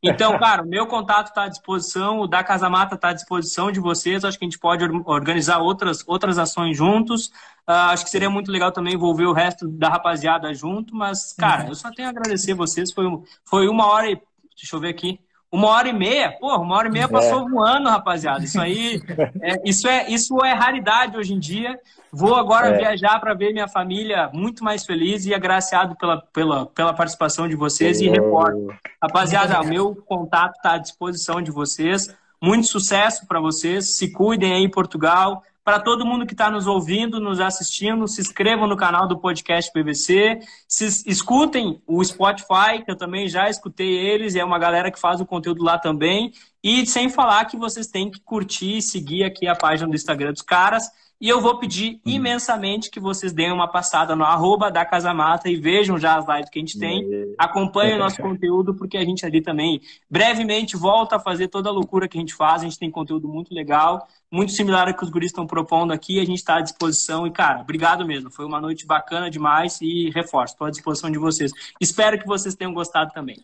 [SPEAKER 3] Então, cara, o meu contato está à disposição, o da Casa Mata está à disposição de vocês. Acho que a gente pode organizar outras, outras ações juntos. Uh, acho que seria muito legal também envolver o resto da rapaziada junto. Mas, cara, eu só tenho a agradecer vocês. Foi, foi uma hora e. Deixa eu ver aqui. Uma hora e meia, porra, uma hora e meia passou é. voando, rapaziada. Isso aí, é, isso, é, isso é raridade hoje em dia. Vou agora é. viajar para ver minha família muito mais feliz e agraciado pela, pela, pela participação de vocês e reporto. Rapaziada, o meu contato está à disposição de vocês. Muito sucesso para vocês. Se cuidem aí em Portugal. Para todo mundo que está nos ouvindo, nos assistindo, se inscrevam no canal do podcast PVC. Se, escutem o Spotify, que eu também já escutei eles, e é uma galera que faz o conteúdo lá também. E sem falar que vocês têm que curtir e seguir aqui a página do Instagram dos caras. E eu vou pedir uhum. imensamente que vocês deem uma passada no arroba da Casa Mata e vejam já as lives que a gente tem. Acompanhem o nosso conteúdo, porque a gente ali também brevemente volta a fazer toda a loucura que a gente faz. A gente tem conteúdo muito legal, muito similar ao que os guris estão propondo aqui. A gente está à disposição. E, cara, obrigado mesmo. Foi uma noite bacana demais e reforço, estou à disposição de vocês. Espero que vocês tenham gostado também.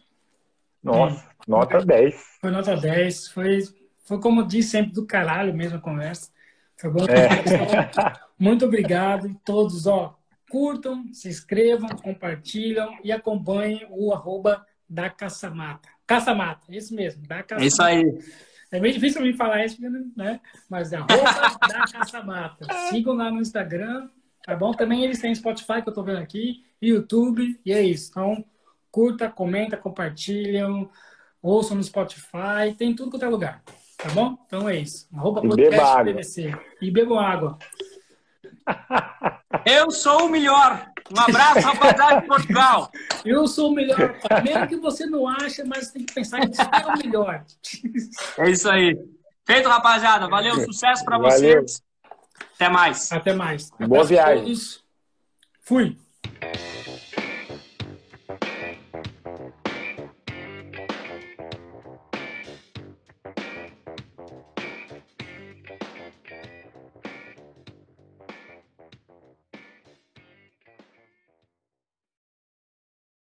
[SPEAKER 2] Nossa, nota 10.
[SPEAKER 1] Foi nota 10. Foi, foi como disse sempre, do caralho mesmo a conversa. Tá bom? É. Muito obrigado. Todos, ó, curtam, se inscrevam, compartilham e acompanhem o arroba da Caçamata. Caçamata, isso mesmo, da Caçamata.
[SPEAKER 3] Isso aí.
[SPEAKER 1] É meio difícil me falar isso, né? Mas é arroba da Caçamata. Sigam lá no Instagram, tá bom? Também eles têm Spotify, que eu tô vendo aqui, YouTube, e é isso. Então, curta, comenta, compartilham, ouçam no Spotify, tem tudo quanto é lugar. Tá bom? Então é isso. Arroba
[SPEAKER 2] e beba água. PVC.
[SPEAKER 1] E bebam água.
[SPEAKER 3] Eu sou o melhor. Um abraço, rapaziada de Portugal.
[SPEAKER 1] Eu sou o melhor. Mesmo que você não acha, mas tem que pensar que você é o melhor.
[SPEAKER 3] É isso aí. Feito, rapaziada. Valeu, sucesso para vocês. Até mais.
[SPEAKER 1] Até mais.
[SPEAKER 2] Boa viagem.
[SPEAKER 1] Fui.